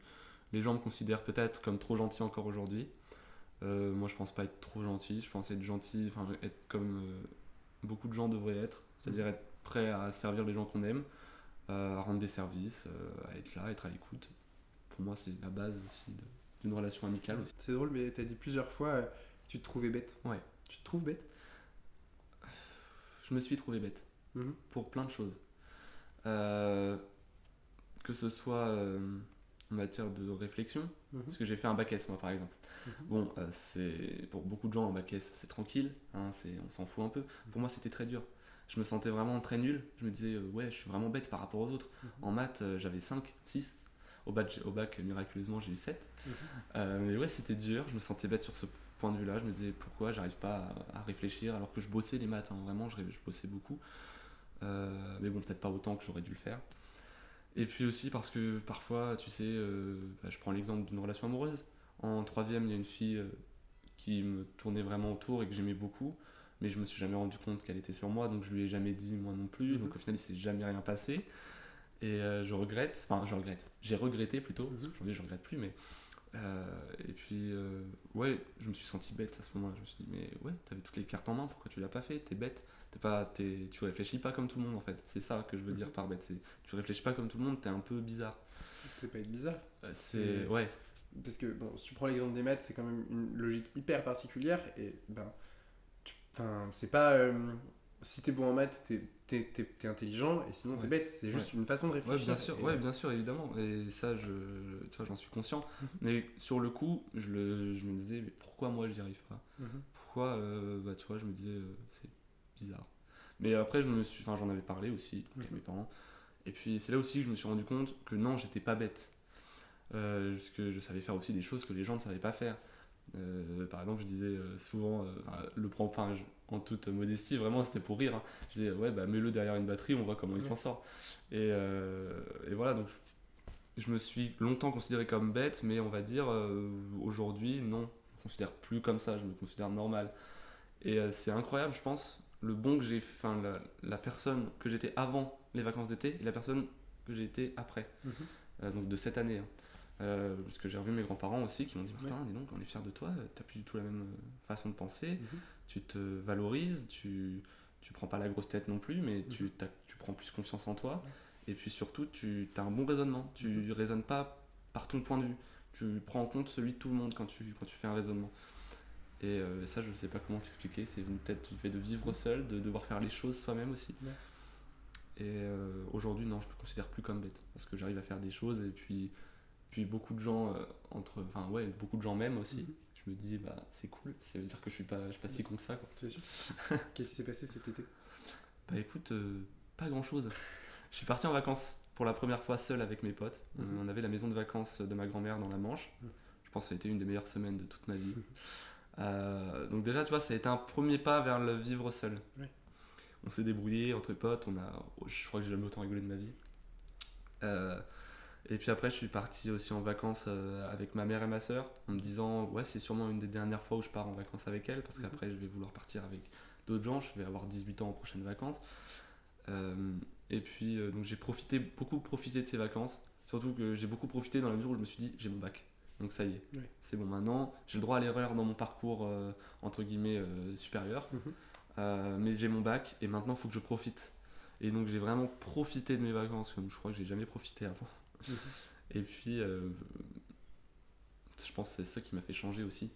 Les gens me considèrent peut-être comme trop gentil encore aujourd'hui. Euh, moi, je pense pas être trop gentil. Je pense être gentil, enfin, être comme euh, beaucoup de gens devraient être. C'est-à-dire être prêt à servir les gens qu'on aime, à rendre des services, à être là, être à l'écoute. Pour moi, c'est la base aussi d'une relation amicale aussi. C'est drôle, mais t'as dit plusieurs fois que tu te trouvais bête. Ouais. Tu te trouves bête? Je me suis trouvé bête. Mhm. pour plein de choses. Euh, que ce soit euh, en matière de réflexion, Mhm. parce que j'ai fait un bac S moi par exemple. Mhm. Bon, euh, c'est pour beaucoup de gens un bac S c'est tranquille, hein, c'est, on s'en fout un peu. Pour moi c'était très dur. Je me sentais vraiment très nul. Je me disais ouais je suis vraiment bête par rapport aux autres. En maths j'avais 5, 6. Au bac, j'ai- au bac miraculeusement j'ai eu 7. Mhm. Euh, mais ouais c'était dur, je me sentais bête sur ce point de vue là. Je me disais pourquoi j'arrive pas à, réfléchir alors que je bossais les maths, hein. vraiment je bossais beaucoup. Euh, mais bon, peut-être pas autant que j'aurais dû le faire. Et puis aussi parce que parfois, tu sais, euh, bah, je prends l'exemple d'une relation amoureuse. En troisième, il y a une fille euh, qui me tournait vraiment autour et que j'aimais beaucoup, mais je me suis jamais rendu compte qu'elle était sur moi, donc je lui ai jamais dit moi non plus. Mhm. Donc au final, il s'est jamais rien passé. Et euh, je regrette, enfin je regrette, j'ai regretté plutôt, parce Mhm. qu'aujourd'hui je regrette plus, mais. euh, et puis, euh, ouais, je me suis senti bête à ce moment-là. Je me suis dit, mais ouais, t'avais toutes les cartes en main, pourquoi tu l'as pas fait? T'es bête. T'es pas, t'es- tu réfléchis pas comme tout le monde en fait. C'est ça que je veux dire Mhm. par bête. C'est, tu réfléchis pas comme tout le monde, t'es un peu bizarre. C'est pas être bizarre. Euh, C'est, Et- ouais, Parce que, bon, si tu prends l'exemple des maths, c'est quand même une logique hyper particulière. Et, ben, tu- c'est pas. euh, si t'es bon en maths, t'es, t'es, t'es- t'es intelligent, et sinon t'es bête. C'est juste une façon de ouais, réfléchir. bien sûr, Et, ouais, bien sûr, évidemment. Et ça, je, tu vois, j'en suis conscient. Mhm. Mais sur le coup, je, le, je me disais, mais pourquoi moi j'y arrive pas? Mhm. Pourquoi, euh, bah, tu vois, je me disais, euh, c'est bizarre. Mais après, je me suis, enfin, j'en avais parlé aussi avec Mhm. mes parents. Et puis c'est là aussi que je me suis rendu compte que non, j'étais pas bête. Euh, parce que je savais faire aussi des choses que les gens ne savaient pas faire. Euh, par exemple, je disais euh, souvent, euh, le prends pas en toute modestie, vraiment c'était pour rire. hein. Je disais, ouais, bah mets-le derrière une batterie, on voit comment il s'en sort. Et, et voilà, donc je me suis longtemps considéré comme bête, mais on va dire aujourd'hui, non. Au considère plus comme ça, je me considère normal. Et c'est incroyable, je pense, le bon que j'ai, enfin la, la personne que j'étais avant les vacances d'été et la personne que j'ai été après, Mhm. Euh, donc de cette année. hein. Euh, parce que j'ai revu mes grands-parents aussi qui m'ont dit Ouais. Putain, dis donc, on est fiers de toi, t'as plus du tout la même euh, façon de penser, Mhm. tu te valorises, tu, tu prends pas la grosse tête non plus, mais Mhm. tu, t'as- tu prends plus confiance en toi. Et puis surtout, tu as un bon raisonnement. Tu raisonnes pas par ton point de vue. Tu prends en compte celui de tout le monde quand tu, quand tu fais un raisonnement. Et euh, ça, je sais pas comment t'expliquer. C'est peut-être le fait de vivre seul, de devoir faire les choses soi-même aussi. Ouais. Et euh, aujourd'hui, non, je me considère plus comme bête. Parce que j'arrive à faire des choses. Et puis, puis beaucoup de gens, euh, entre, enfin ouais, beaucoup de gens m'aiment aussi. Mhm. Je me dis, bah c'est cool. Ça veut dire que je suis pas, je suis pas si con que ça. C'est sûr. Qu'est-ce qui s'est passé cet été? Bah écoute, pas grand chose. Je suis parti en vacances pour la première fois seul avec mes potes. Mhm. on avait la maison de vacances de ma grand-mère dans la Manche. Mhm. Je pense que ça a été une des meilleures semaines de toute ma vie. Euh, donc déjà, tu vois, ça a été un premier pas vers le vivre seul. Ouais. On s'est débrouillé entre potes. On a, je crois que j'ai jamais autant rigolé de ma vie. Euh, et puis après, je suis parti aussi en vacances euh, avec ma mère et ma soeur, en me disant, ouais, c'est sûrement une des dernières fois où je pars en vacances avec elle, parce Mhm. qu'après, je vais vouloir partir avec d'autres gens. Je vais avoir 18 ans aux prochaines vacances. Et puis, donc j'ai profité, beaucoup profité de ces vacances. Surtout que j'ai beaucoup profité dans la mesure où je me suis dit, j'ai mon bac. Donc ça y est, c'est bon maintenant. J'ai le droit à l'erreur dans mon parcours, euh, entre guillemets, euh, supérieur. Mhm. Euh, mais j'ai mon bac et maintenant, il faut que je profite. Et donc j'ai vraiment profité de mes vacances, comme je crois que j'ai jamais profité avant. Mhm. Et puis, je pense que c'est ça qui m'a fait changer aussi.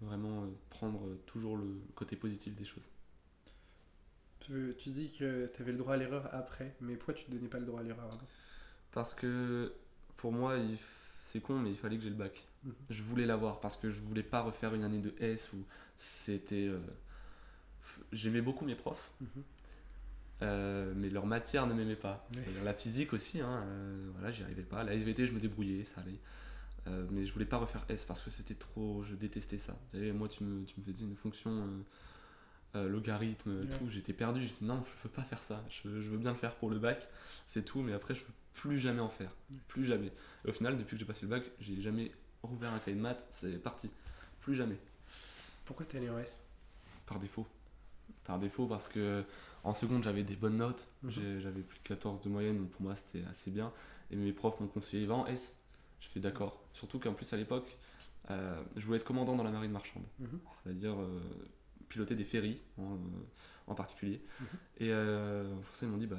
Vraiment prendre toujours le côté positif des choses. Tu, tu dis que tu avais le droit à l'erreur après, mais pourquoi tu te donnais pas le droit à l'erreur avant? Parce que pour moi, il f- c'est con, mais il fallait que j'ai le bac. Mhm. Je voulais l'avoir parce que je voulais pas refaire une année de S où c'était. euh, J'aimais beaucoup mes profs, Mhm. euh, mais leur matière ne m'aimait pas. Ouais. La physique aussi, hein, euh, voilà, j'y arrivais pas. La SVT, je me débrouillais, ça allait. Mais je voulais pas refaire S parce que c'était trop. Je détestais ça. Savez, moi, tu me, tu me faisais une fonction. euh, logarithme, Ouais. tout, j'étais perdu, j'étais non, je veux pas faire ça, je, je veux bien le faire pour le bac, c'est tout, mais après je veux plus jamais en faire, plus jamais. Et au final, depuis que j'ai passé le bac, j'ai jamais rouvert un cahier de maths, c'est parti, plus jamais, Pourquoi t'es allé en S? Par défaut. Par défaut parce que en seconde j'avais des bonnes notes, Mhm. J'avais plus de 14 de moyenne, donc pour moi c'était assez bien, et mes profs m'ont conseillé va en S, je fais d'accord, surtout qu'en plus à l'époque, euh, je voulais être commandant dans la marine marchande. Mhm. c'est-à-dire euh, piloter des ferries en, en particulier. Mhm. Et euh, pour ça, ils m'ont dit bah,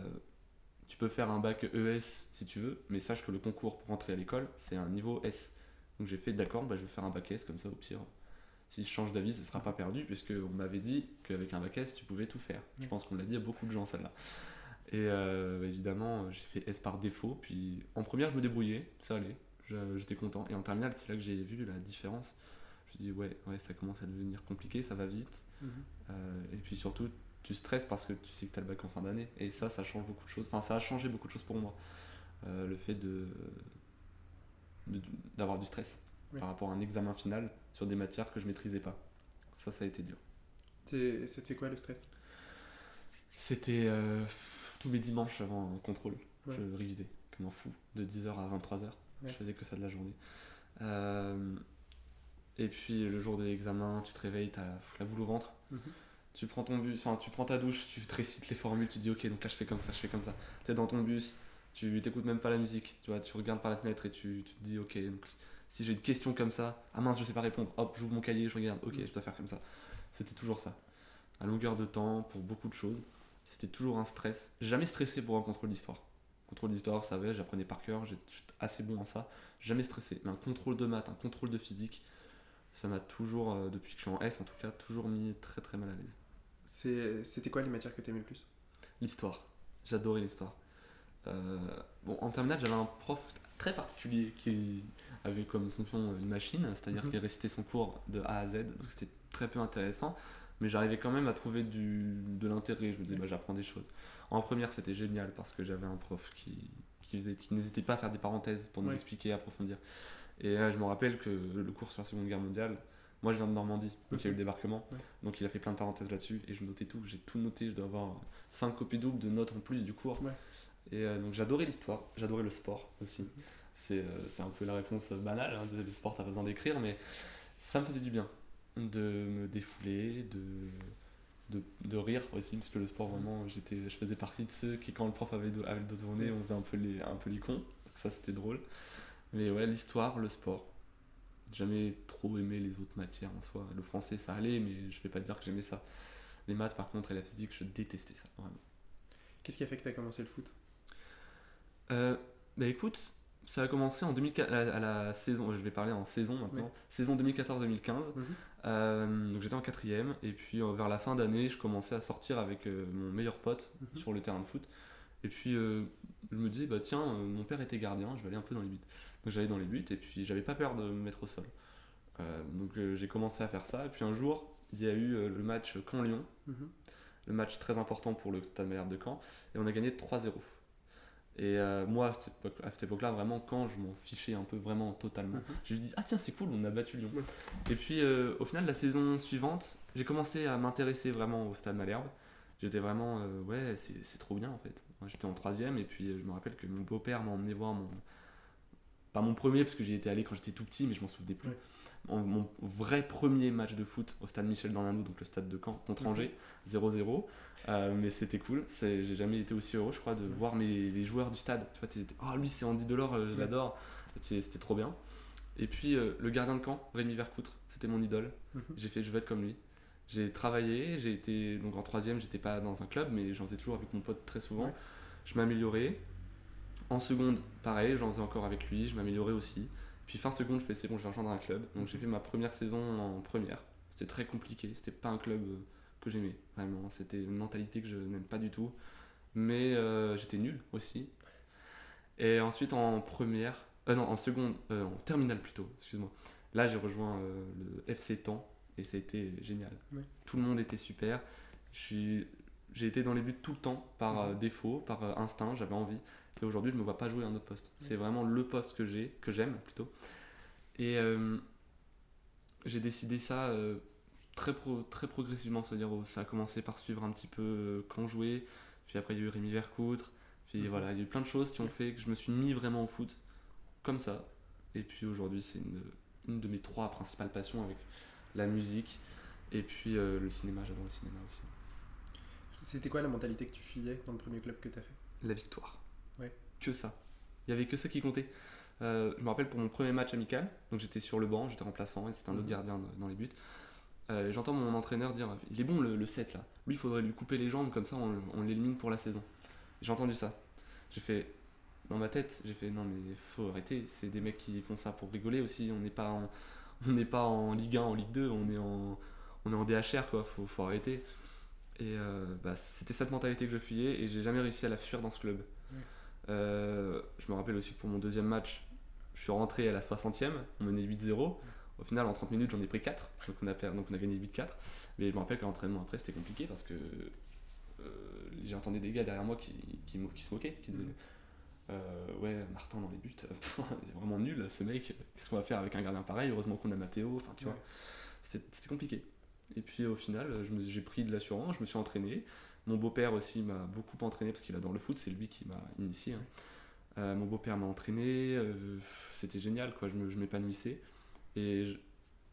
tu peux faire un bac ES si tu veux, mais sache que le concours pour entrer à l'école, c'est un niveau S. Donc j'ai fait d'accord, bah, je vais faire un bac S, comme ça au pire, si je change d'avis, ce sera pas perdu, puisqu'on m'avait dit qu'avec un bac S, tu pouvais tout faire. Je pense qu'on l'a dit à beaucoup de gens, celle-là. Et euh, bah, évidemment, j'ai fait S par défaut, puis en première, je me débrouillais, ça allait, j'étais content. Et en terminale, c'est là que j'ai vu la différence. Je me dis, ouais, ouais, ça commence à devenir compliqué, ça va vite. Mhm. Euh, et puis surtout, tu stresses parce que tu sais que tu as le bac en fin d'année. Et ça, ça change beaucoup de choses. Enfin, ça a changé beaucoup de choses pour moi. Euh, le fait de d'avoir du stress Ouais. par rapport à un examen final sur des matières que je maîtrisais pas. Ça, ça a été dur. C'était quoi le stress? C'était euh, tous mes dimanches avant un contrôle. Ouais. Je révisais comme un fou, de 10h à 23h. Ouais. Je faisais que ça de la journée. Euh, et puis le jour de l'examen, tu te réveilles, tu as la, la boule au ventre. Mhm. Tu prends ton bus, enfin, tu prends ta douche, tu te récites les formules, tu dis ok, donc là je fais comme ça, je fais comme ça. Tu es dans ton bus, tu t'écoutes même pas la musique, tu vois, tu regardes par la fenêtre et tu, te dis ok, si j'ai une question comme ça, ah mince, je sais pas répondre, hop, j'ouvre mon cahier, je regarde, ok, je dois faire comme ça. C'était toujours ça. À longueur de temps, pour beaucoup de choses, c'était toujours un stress. Jamais stressé pour un contrôle d'histoire. Contrôle d'histoire, ça va, j'apprenais par cœur, j'étais assez bon en ça. Jamais stressé. Mais un contrôle de maths, un contrôle de physique, ça m'a toujours, euh, depuis que je suis en S en tout cas, toujours mis très très mal à l'aise. C'est- C'était quoi les matières que t'aimais le plus? L'histoire. J'adorais l'histoire. Euh, bon, en terminale, j'avais un prof très particulier qui avait comme fonction une machine, c'est-à-dire Mhm. qu'il récitait son cours de A à Z, donc c'était très peu intéressant, mais j'arrivais quand même à trouver du, de l'intérêt. Je me disais, bah, j'apprends des choses. En première, c'était génial parce que j'avais un prof qui, qui, n'hésitait pas à faire des parenthèses pour nous Ouais. expliquer, approfondir. Et euh, je me rappelle que le cours sur la Seconde Guerre mondiale, moi je viens de Normandie, donc il y a eu le débarquement, Ouais. donc il a fait plein de parenthèses là-dessus, et je notais tout, j'ai tout noté, je dois avoir 5 copies doubles de notes en plus du cours. Ouais. Et euh, donc j'adorais l'histoire, j'adorais le sport aussi. Mhm. C'est euh, c'est un peu la réponse banale, hein, le sport t'as pas besoin d'écrire, mais ça me faisait du bien de me défouler, de, de, de rire aussi, parce que le sport, vraiment, j'étais, je faisais partie de ceux qui, quand le prof avait, avait le dos tourné, on faisait un peu les, un peu les cons. Donc ça, c'était drôle. Mais ouais, l'histoire, le sport. Jamais trop aimé les autres matières en soi. Le français, ça allait, mais je vais pas te dire que j'aimais ça. Les maths, par contre, et la physique, je détestais ça, vraiment. Qu'est-ce qui a fait que tu as commencé le foot? Euh, bah écoute, ça a commencé en 2004, à, la, à la saison, je vais parler en saison maintenant, saison 2014-2015. Mhm. Euh, donc j'étais en quatrième, et puis euh, vers la fin d'année, je commençais à sortir avec euh, mon meilleur pote Mhm. sur le terrain de foot. Et puis je me disais, bah tiens, mon père était gardien, je vais aller un peu dans les buts. Donc j'allais dans les buts, et puis j'avais pas peur de me mettre au sol. Euh, donc euh, j'ai commencé à faire ça, et puis un jour, il y a eu euh, le match Caen-Lyon, Mhm. le match très important pour le Stade Malherbe de Caen, et on a gagné 3-0. Et euh, moi, à cette époque-là, vraiment, quand je m'en fichais un peu vraiment totalement, Mhm. j'ai dit ah tiens c'est cool, on a battu Lyon. Ouais. Et puis euh, au final, la saison suivante, j'ai commencé à m'intéresser vraiment au Stade Malherbe. J'étais vraiment euh, ouais c'est trop bien en fait. J'étais en troisième et puis je me rappelle que mon beau-père m'a emmené voir mon pas mon premier parce que j'y étais allé quand j'étais tout petit mais je m'en souvenais plus. Ouais. Mon, mon vrai premier match de foot au stade Michel Dornanou, donc le stade de Caen, contre Mhm. Angers, 0-0. Euh, mais c'était cool, j'ai jamais été aussi heureux, je crois, de voir mes, les joueurs du stade. Tu vois, t'es- t'es, oh lui c'est Andy Delors, euh, je Ouais. l'adore. C'était trop bien. Et puis euh, le gardien de camp, Rémi Vercoutre, c'était mon idole. Mhm. J'ai fait, je veux être comme lui. J'ai travaillé, j'ai été donc en troisième, j'étais pas dans un club, mais j'en faisais toujours avec mon pote très souvent. Ouais. Je m'améliorais. En seconde, pareil, j'en faisais encore avec lui, je m'améliorais aussi. Puis fin seconde, je fais c'est bon, je vais rejoindre un club. Donc j'ai fait ma première saison en première. C'était très compliqué, c'était pas un club euh, que j'aimais, vraiment. C'était une mentalité que je n'aime pas du tout. Mais euh, j'étais nul aussi. Et ensuite en première, euh, non, en seconde, euh, en terminale plutôt, excuse-moi. Là, j'ai rejoint le FC Temps et ça a été génial. Ouais. Tout le monde était super. J'ai été dans les buts tout le temps, par Mhm. défaut, par instinct, j'avais envie. Et aujourd'hui, je ne me vois pas jouer à un autre poste. C'est vraiment le poste que j'ai, que j'aime plutôt. Et euh, j'ai décidé ça euh, très, pro- très progressivement, c'est-à-dire euh, ça a commencé par suivre un petit peu euh, quand jouer, puis après il y a eu Rémi Vercoutre, puis Mhm. voilà, il y a eu plein de choses qui ont fait que je me suis mis vraiment au foot comme ça. Et puis aujourd'hui, c'est une, une de mes trois principales passions avec la musique et puis euh, le cinéma, j'adore le cinéma aussi. C'était quoi la mentalité que tu fuyais dans le premier club que tu as fait? La victoire. Ouais. Que ça. Il y avait que ça qui comptait. Euh, je me rappelle pour mon premier match amical, donc j'étais sur le banc, j'étais remplaçant et c'était un autre Mhm. gardien dans- les buts. Euh, J'entends mon entraîneur dire Il est bon le, le 7 là. Lui, il faudrait lui couper les jambes, comme ça on, on l'élimine pour la saison. J'ai entendu ça. J'ai fait. Dans ma tête, j'ai fait Non, mais faut arrêter. C'est des mecs qui font ça pour rigoler aussi. On n'est pas en, on n'est pas en Ligue 1, en Ligue 2, on est en, on est en DHR quoi. Faut, faut arrêter. Et euh, bah, c'était cette mentalité que je fuyais et j'ai jamais réussi à la fuir dans ce club. Ouais. Euh, je me rappelle aussi que pour mon deuxième match, je suis rentré à la 60e, on menait 8-0. Au final, en 30 minutes, j'en ai pris 4, donc on a, per- donc on a gagné 8-4. Mais je me rappelle qu'à l'entraînement après, c'était compliqué parce que euh, j'ai entendu des gars derrière moi qui, qui, mo- qui se moquaient, qui disaient euh, Ouais, Martin dans les buts, c'est vraiment nul ce mec, qu'est-ce qu'on va faire avec un gardien pareil? Heureusement qu'on a Mathéo, enfin tu Ouais. vois, c'était compliqué. Et puis au final, j'ai pris de l'assurance, je me suis entraîné. Mon beau-père aussi m'a beaucoup entraîné parce qu'il adore le foot, c'est lui qui m'a initié. hein. Euh, mon beau-père m'a entraîné, euh, c'était génial, quoi. je m'épanouissais. Et je-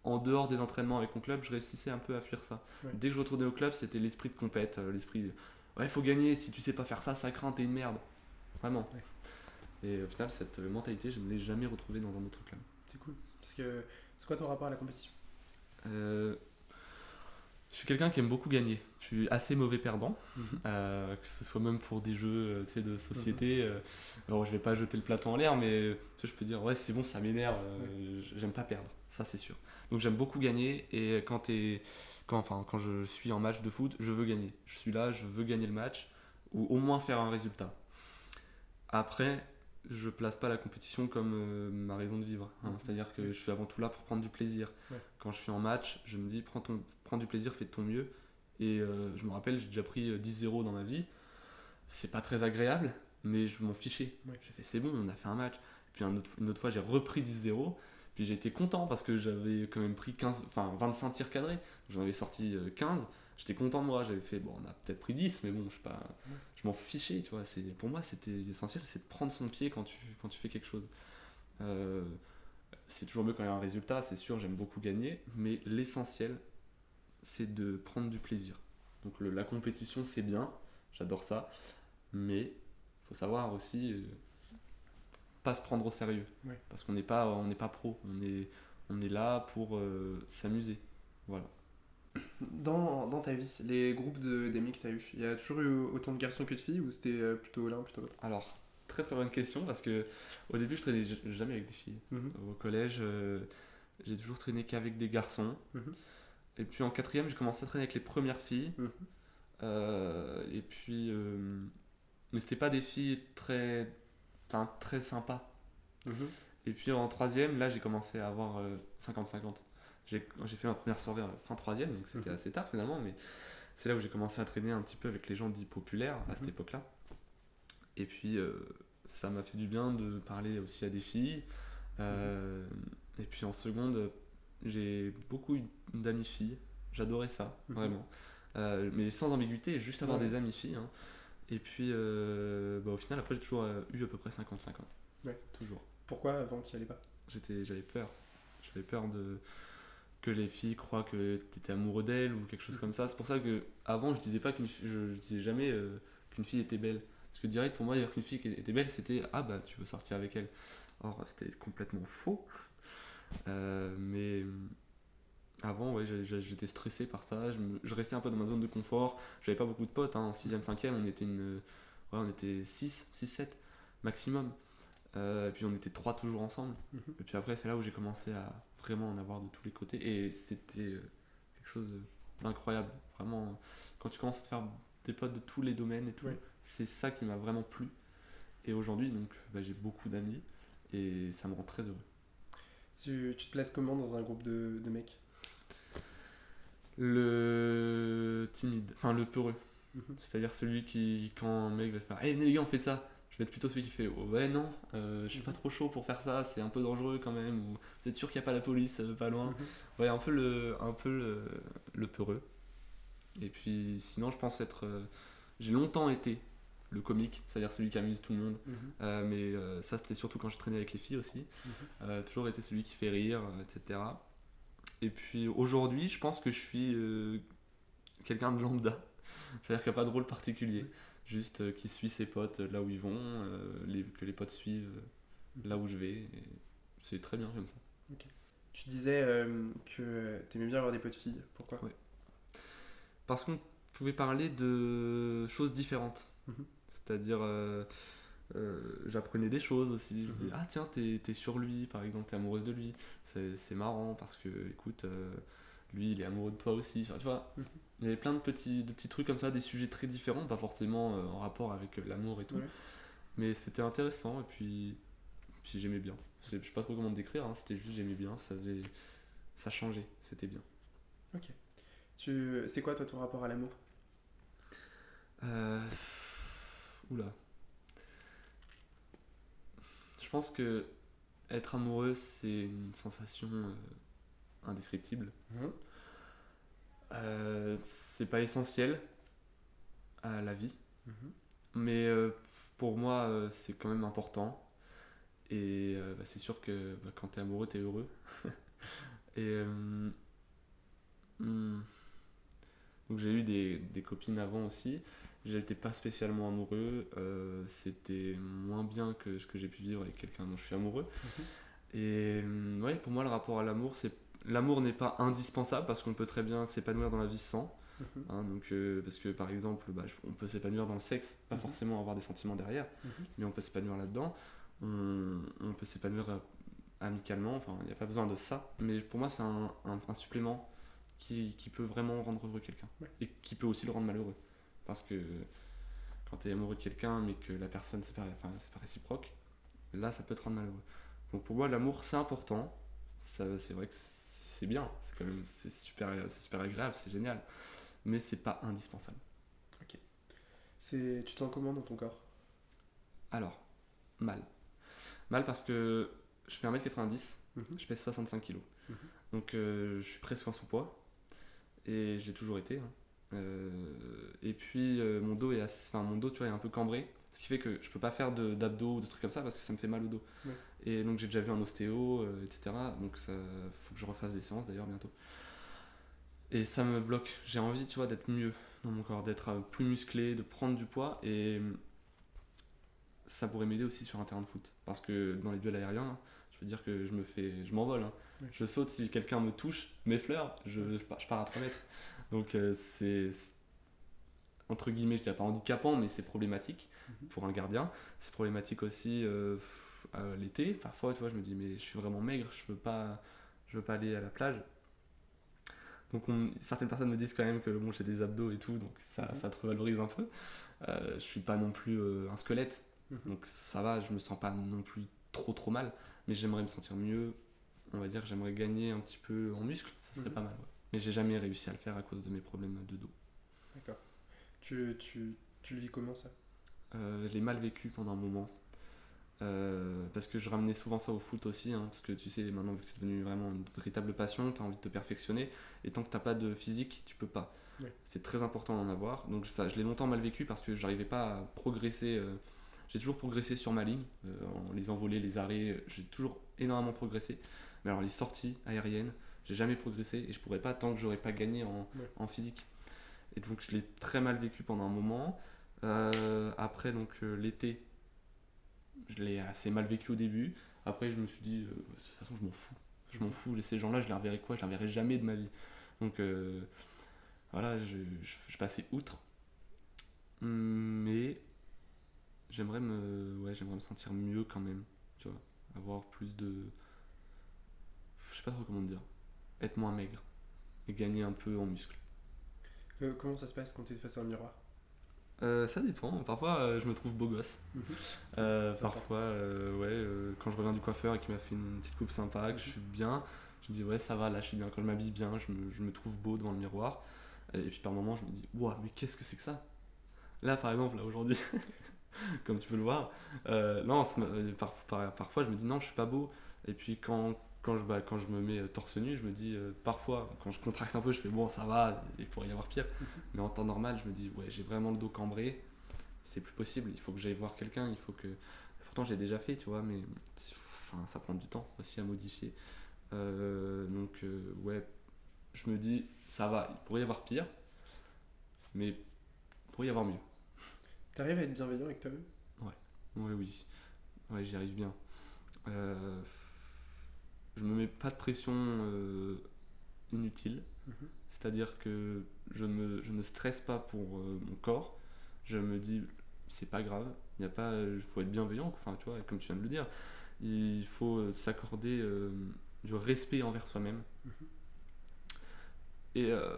en dehors des entraînements avec mon club, je réussissais un peu à fuir ça. Ouais. Dès que je retournais au club, c'était l'esprit de compète, euh, l'esprit de, ouais, faut gagner, si tu sais pas faire ça, ça craint, t'es une merde. Vraiment. Ouais. Et au final, cette mentalité, je ne l'ai jamais retrouvée dans un autre club. C'est cool. Parce que c'est quoi ton rapport à la compétition? Euh, je suis quelqu'un qui aime beaucoup gagner. Je suis assez mauvais perdant, Mhm. euh, que ce soit même pour des jeux euh, tu sais, de société. euh, alors je vais pas jeter le plateau en l'air, mais tu sais, je peux dire ouais c'est bon, ça m'énerve. euh, J'aime pas perdre, ça c'est sûr. Donc j'aime beaucoup gagner et quand t'es quand enfin quand je suis en match de foot, je veux gagner. Je suis là, je veux gagner le match ou au moins faire un résultat. Après, je place pas la compétition comme euh, ma raison de vivre. hein. Mhm. C'est-à-dire que je suis avant tout là pour prendre du plaisir. Ouais. Quand je suis en match, je me dis prends, ton, prends du plaisir, fais de ton mieux. Et euh, je me rappelle, j'ai déjà pris euh, 10-0 dans ma vie. C'est pas très agréable, mais je m'en fichais. Ouais. J'ai fait c'est bon, on a fait un match. Puis un autre- une autre fois, j'ai repris 10-0. Puis j'ai été content parce que j'avais quand même pris 15, enfin 25 tirs cadrés. J'en avais sorti euh, 15. J'étais content de moi. J'avais fait, bon, on a peut-être pris 10, mais bon, je sais pas. Je m'en fichais, tu vois. C'est, pour moi, c'était essentiel, c'est de prendre son pied quand tu, quand tu fais quelque chose. Euh, c'est toujours mieux quand il y a un résultat, c'est sûr, j'aime beaucoup gagner, mais l'essentiel, c'est de prendre du plaisir. Donc le- la compétition, c'est bien, j'adore ça, mais il faut savoir aussi euh, pas se prendre au sérieux. Ouais. Parce qu'on n'est pas, on n'est pas pro, on est, on est là pour euh, s'amuser. Voilà. Dans, dans ta vie, les groupes de- d'amis que tu as eu, il y a toujours eu autant de garçons que de filles ou c'était euh, plutôt l'un, plutôt l'autre? Alors, très très bonne question parce que au début, je traînais jamais avec des filles. Mhm. Au collège, euh, j'ai toujours traîné qu'avec des garçons. Mhm. Et puis en quatrième, j'ai commencé à traîner avec les premières filles. Mhm. Euh, et puis, euh, mais c'était pas des filles très, très sympas. Et puis en troisième, là, j'ai commencé à avoir euh, 50-50. J'ai fait ma première soirée fin troisième, donc c'était Mhm. assez tard finalement, mais c'est là où j'ai commencé à traîner un petit peu avec les gens dits populaires à cette Mhm. époque-là. Et puis euh, ça m'a fait du bien de parler aussi à des filles. Euh, Et puis en seconde, j'ai beaucoup eu d'amis filles. J'adorais ça, Mhm. vraiment. Euh, mais sans ambiguïté, juste avoir Ouais. des amis filles. hein. Et puis bah, au final, après, j'ai toujours eu à peu près 50-50. Ouais. Toujours. Pourquoi avant tu y allais pas? J'avais peur. J'avais peur de que les filles croient que tu étais amoureux d'elles ou quelque chose comme ça. C'est pour ça que avant je disais pas qu'une je, je disais jamais euh, qu'une fille était belle. Parce que direct pour moi dire qu'une fille était belle c'était ah bah tu veux sortir avec elle. Or c'était complètement faux. Euh, mais avant ouais j'étais stressé par ça. Je, me- je restais un peu dans ma zone de confort. J'avais pas beaucoup de potes. Hein. En 6ème, 5ème on était une ouais, on était 6, 6, 7 maximum. Euh, et puis on était trois toujours ensemble. Mhm. Et puis après, c'est là où j'ai commencé à vraiment en avoir de tous les côtés. Et c'était euh, quelque chose d'incroyable. Vraiment, quand tu commences à te faire des potes de tous les domaines et tout, Ouais. c'est ça qui m'a vraiment plu. Et aujourd'hui, donc, bah, j'ai beaucoup d'amis et ça me rend très heureux. tu, tu te places comment dans un groupe de, de mecs? Le timide, enfin le peureux. Mhm. C'est-à-dire celui qui, quand un mec va se faire Hey, venez les gars, on fait ça. Vais être plutôt celui qui fait oh, Ouais, non, euh, je suis pas trop chaud pour faire ça, c'est un peu dangereux quand même. Ou vous êtes sûr qu'il n'y a pas la police euh, pas loin Mhm. Ouais, un peu le, un peu le, le peureux. Et puis sinon, je pense être. euh, j'ai longtemps été le comique, c'est-à-dire celui qui amuse tout le monde. Mhm. Euh, mais euh, ça, c'était surtout quand je traînais avec les filles aussi. Mhm. Toujours été celui qui fait rire, etc. Et puis aujourd'hui, je pense que je suis quelqu'un de lambda. C'est-à-dire qu'il n'y a pas de rôle particulier. Juste euh, qui suit ses potes euh, là où ils vont, euh, les, que les potes suivent là où je vais. C'est très bien comme ça. Tu disais que t'aimais bien avoir des potes filles. Pourquoi? Ouais. Parce qu'on pouvait parler de choses différentes. Mhm. C'est-à-dire, euh, euh, j'apprenais des choses aussi. Je Mhm. disais, ah tiens, t'es es sur lui, par exemple, t'es amoureuse de lui. C'est c'est marrant parce que, écoute, euh, lui, il est amoureux de toi aussi. Enfin, tu vois, Mhm. il y avait plein de petits, de petits trucs comme ça, des sujets très différents, pas forcément euh, en rapport avec euh, l'amour et tout. Ouais. Mais c'était intéressant et puis, puis j'aimais bien. Je sais pas trop comment te décrire, hein, c'était juste j'aimais bien, ça, faisait- ça changeait, c'était bien. tu... C'est quoi toi ton rapport à l'amour? Euh... Oula. Je pense que être amoureux, c'est une sensation indescriptible. Mhm. Euh, c'est pas essentiel à la vie, Mhm. mais euh, pour moi, euh, c'est quand même important. Et euh, bah, c'est sûr que bah, quand t'es amoureux, t'es heureux. Et hmm. donc j'ai eu des, des copines avant aussi. J'étais pas spécialement amoureux. euh, C'était moins bien que ce que j'ai pu vivre avec quelqu'un dont je suis amoureux. Mhm. Et ouais, pour moi, le rapport à l'amour, c'est l'amour n'est pas indispensable parce qu'on peut très bien s'épanouir dans la vie sans. Mhm. hein, donc, euh, parce que par exemple, bah, on peut s'épanouir dans le sexe, pas Mhm. forcément avoir des sentiments derrière, Mhm. mais on peut s'épanouir là-dedans. On, on peut s'épanouir euh, amicalement, enfin, il n'y a pas besoin de ça. Mais pour moi, c'est un, un, un supplément qui, qui peut vraiment rendre heureux quelqu'un Ouais. et qui peut aussi le rendre malheureux. Parce que quand tu es amoureux de quelqu'un, mais que la personne, c'est pas, enfin, pas réciproque, là, ça peut te rendre malheureux. Donc pour moi, l'amour, c'est important. C'est vrai que c'est bien, c'est quand même c'est super, c'est super agréable, c'est génial. Mais c'est pas indispensable. C'est... Tu te sens comment dans ton corps? Alors, mal. Mal parce que je fais 1m90, Mhm. je pèse 65 kg. Mhm. Donc euh, je suis presque en sous-poids. Et je l'ai toujours été. hein. Euh, et puis euh, mon dos est assez- enfin, mon dos tu vois, est un peu cambré. Ce qui fait que je peux pas faire d'abdos ou de trucs comme ça parce que ça me fait mal au dos. Ouais. Et donc j'ai déjà vu un ostéo, euh, etc. Donc ça faut que je refasse des séances d'ailleurs bientôt. Et ça me bloque. J'ai envie, tu vois, d'être mieux dans mon corps, d'être euh, plus musclé, de prendre du poids. Et euh, ça pourrait m'aider aussi sur un terrain de foot. Parce que dans les duels aériens, je peux dire que je me fais, je m'envole. hein. Ouais. Je saute si quelqu'un me touche, m'effleure, je, je, pars, je pars à 3 mètres. Donc euh, c'est c'est- entre guillemets, je dirais pas handicapant, mais c'est problématique Mhm. pour un gardien. C'est problématique aussi euh, euh, l'été. Parfois, tu vois, je me dis mais je suis vraiment maigre, je veux pas, je veux pas aller à la plage. Donc on- certaines personnes me disent quand même que bon, j'ai des abdos et tout, donc ça, Mhm. ça te revalorise un peu. Euh, je suis pas non plus euh, un squelette, Mhm. donc ça va, je me sens pas non plus trop trop mal, mais j'aimerais me sentir mieux. On va dire, j'aimerais gagner un petit peu en muscle, ça serait pas mal. ouais. Mais j'ai jamais réussi à le faire à cause de mes problèmes de dos. D'accord. Tu, tu, tu le vis comment ça? Euh, je l'ai mal vécu pendant un moment. Euh, parce que je ramenais souvent ça au foot aussi, hein, parce que tu sais, maintenant, vu que c'est devenu vraiment une véritable passion, tu as envie de te perfectionner, et tant que t'as pas de physique, tu peux pas. Ouais. C'est très important d'en avoir. Donc ça, je l'ai longtemps mal vécu parce que j'arrivais pas à progresser. euh, j'ai toujours progressé sur ma ligne, euh, en les envolées, les arrêts, j'ai toujours énormément progressé. Mais alors les sorties aériennes, j'ai jamais progressé et je pourrais pas tant que j'aurais pas gagné en, Ouais. en physique. Et donc je l'ai très mal vécu pendant un moment. Euh, après donc euh, l'été, je l'ai assez mal vécu au début. Après je me suis dit, euh, de toute façon je m'en fous. Je m'en fous, ces gens-là, je les reverrai quoi? Je les reverrai jamais de ma vie. Donc voilà, je, je, je passais outre. Mais j'aimerais me, ouais, me sentir mieux quand même. Tu vois, avoir plus de. Je sais pas trop comment dire. Être moins maigre. Et gagner un peu en muscle. Comment ça se passe quand tu es face à un miroir? Euh, ça dépend. Parfois, euh, je me trouve beau gosse. Mhm. Euh, parfois, ouais, quand je reviens du coiffeur et qu'il m'a fait une petite coupe sympa, que je suis bien, je me dis ouais, ça va, là, je suis bien. Quand je m'habille bien, je me, je me trouve beau devant le miroir. Et puis par moments, je me dis, waouh, mais qu'est-ce que c'est que ça? Là, par exemple, là aujourd'hui, comme tu peux le voir, non, par- par- parfois, je me dis non, je suis pas beau. Et puis quand, quand, je, bah, quand je me mets euh, torse nu, je me dis, euh, parfois, quand je contracte un peu, je fais bon, ça va, il pourrait y avoir pire. Mais en temps normal, je me dis, ouais, j'ai vraiment le dos cambré, c'est plus possible, il faut que j'aille voir quelqu'un, il faut que. Pourtant, j'ai déjà fait, tu vois, mais enfin, ça prend du temps aussi à modifier. Euh, donc, euh, ouais, je me dis, ça va, il pourrait y avoir pire, mais il pourrait y avoir mieux. T'arrives à être bienveillant avec toi-même? Oui, oui, ouais, j'y arrive bien. Euh, je me mets pas de pression euh, inutile. Mhm. C'est-à-dire que je, me, je ne stresse pas pour euh, mon corps. Je me dis, c'est pas grave. Il n'y a pas, il faut être bienveillant. Enfin, tu vois, comme tu viens de le dire, il faut euh, s'accorder euh, du respect envers soi-même. Mhm. Et euh,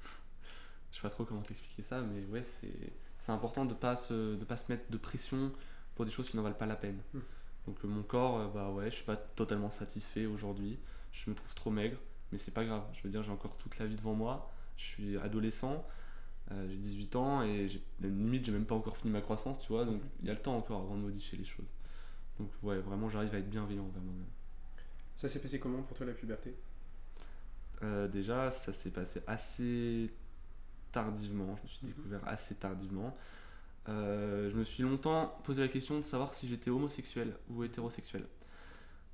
je sais pas trop comment t'expliquer ça, mais ouais, c'est c'est important de pas se, de pas se mettre de pression pour des choses qui n'en valent pas la peine. Mhm. Donc mon corps, euh, bah ouais, je suis pas totalement satisfait aujourd'hui. Je me trouve trop maigre, mais c'est pas grave. Je veux dire, j'ai encore toute la vie devant moi. Je suis adolescent, euh, j'ai 18 ans et limite j'ai même pas encore fini ma croissance, tu vois. Donc il y a le temps encore avant de modifier les choses. Donc ouais, vraiment j'arrive à être bienveillant envers moi-même. Ça s'est passé comment pour toi la puberté? Euh, déjà, ça s'est passé assez tardivement. Je me suis Mhm. découvert assez tardivement. Euh, je me suis longtemps posé la question de savoir si j'étais homosexuel ou hétérosexuel.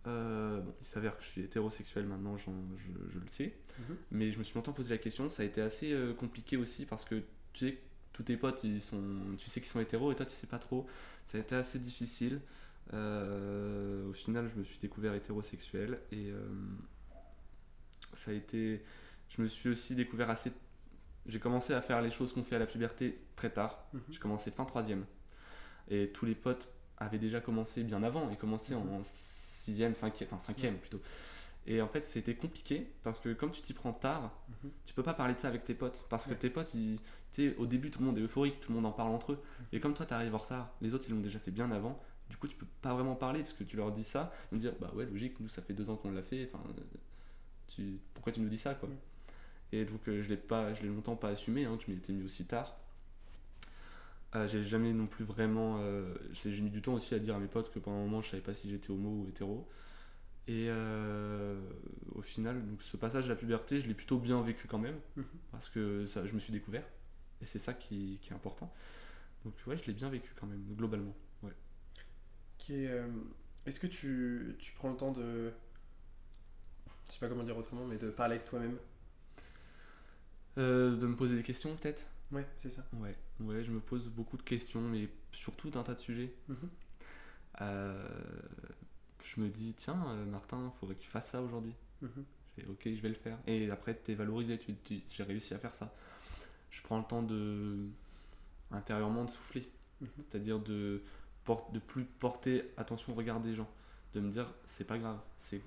Euh, bon, il s'avère que je suis hétérosexuel maintenant, je, je le sais. Mhm. Mais je me suis longtemps posé la question. Ça a été assez euh, compliqué aussi parce que tu sais, tous tes potes, ils sont, tu sais qu'ils sont hétéros et toi, tu sais pas trop. Ça a été assez difficile. Euh, au final, je me suis découvert hétérosexuel et ça a été. Je me suis aussi découvert assez. J'ai commencé à faire les choses qu'on fait à la puberté très tard. Mhm. J'ai commencé fin troisième. Et tous les potes avaient déjà commencé bien avant. Ils commençaient en sixième, cinquième, enfin cinquième plutôt. Et en fait, c'était compliqué parce que comme tu t'y prends tard, Mhm. tu peux pas parler de ça avec tes potes. Parce que Ouais. tes potes, ils, au début, tout le monde est euphorique, tout le monde en parle entre eux. Et comme toi, tu arrives en retard, les autres, ils l'ont déjà fait bien avant. Du coup, tu peux pas vraiment parler parce que tu leur dis ça. Ils vont dire, bah ouais, logique, nous, ça fait deux ans qu'on l'a fait. Enfin, tu, pourquoi tu nous dis ça, quoi? Et donc, euh, je l'ai pas, je l'ai longtemps pas assumé, hein, je m'y étais mis aussi tard. Euh, j'ai jamais non plus vraiment. euh, j'ai mis du temps aussi à dire à mes potes que pendant un moment, je savais pas si j'étais homo ou hétéro. Et euh, au final, donc ce passage de la puberté, je l'ai plutôt bien vécu quand même, Mhm. parce que ça, je me suis découvert, et c'est ça qui, qui est important. Donc ouais, je l'ai bien vécu quand même, globalement. Ouais. Est-ce que tu, tu prends le temps de. Je sais pas comment dire autrement, mais de parler avec toi-même? Euh, de me poser des questions peut-être? Ouais, c'est ça. Ouais, ouais, je me pose beaucoup de questions, mais surtout d'un tas de sujets. Mhm. Euh, je me dis, tiens, euh, Martin, faudrait que tu fasses ça aujourd'hui. Mhm. Je fais, ok, je vais le faire. Et après, tu es valorisé, tu te dis, j'ai réussi à faire ça. Je prends le temps de, intérieurement, de souffler. Mhm. C'est-à-dire de, de plus porter attention au regard des gens. De me dire, c'est pas grave. C'est,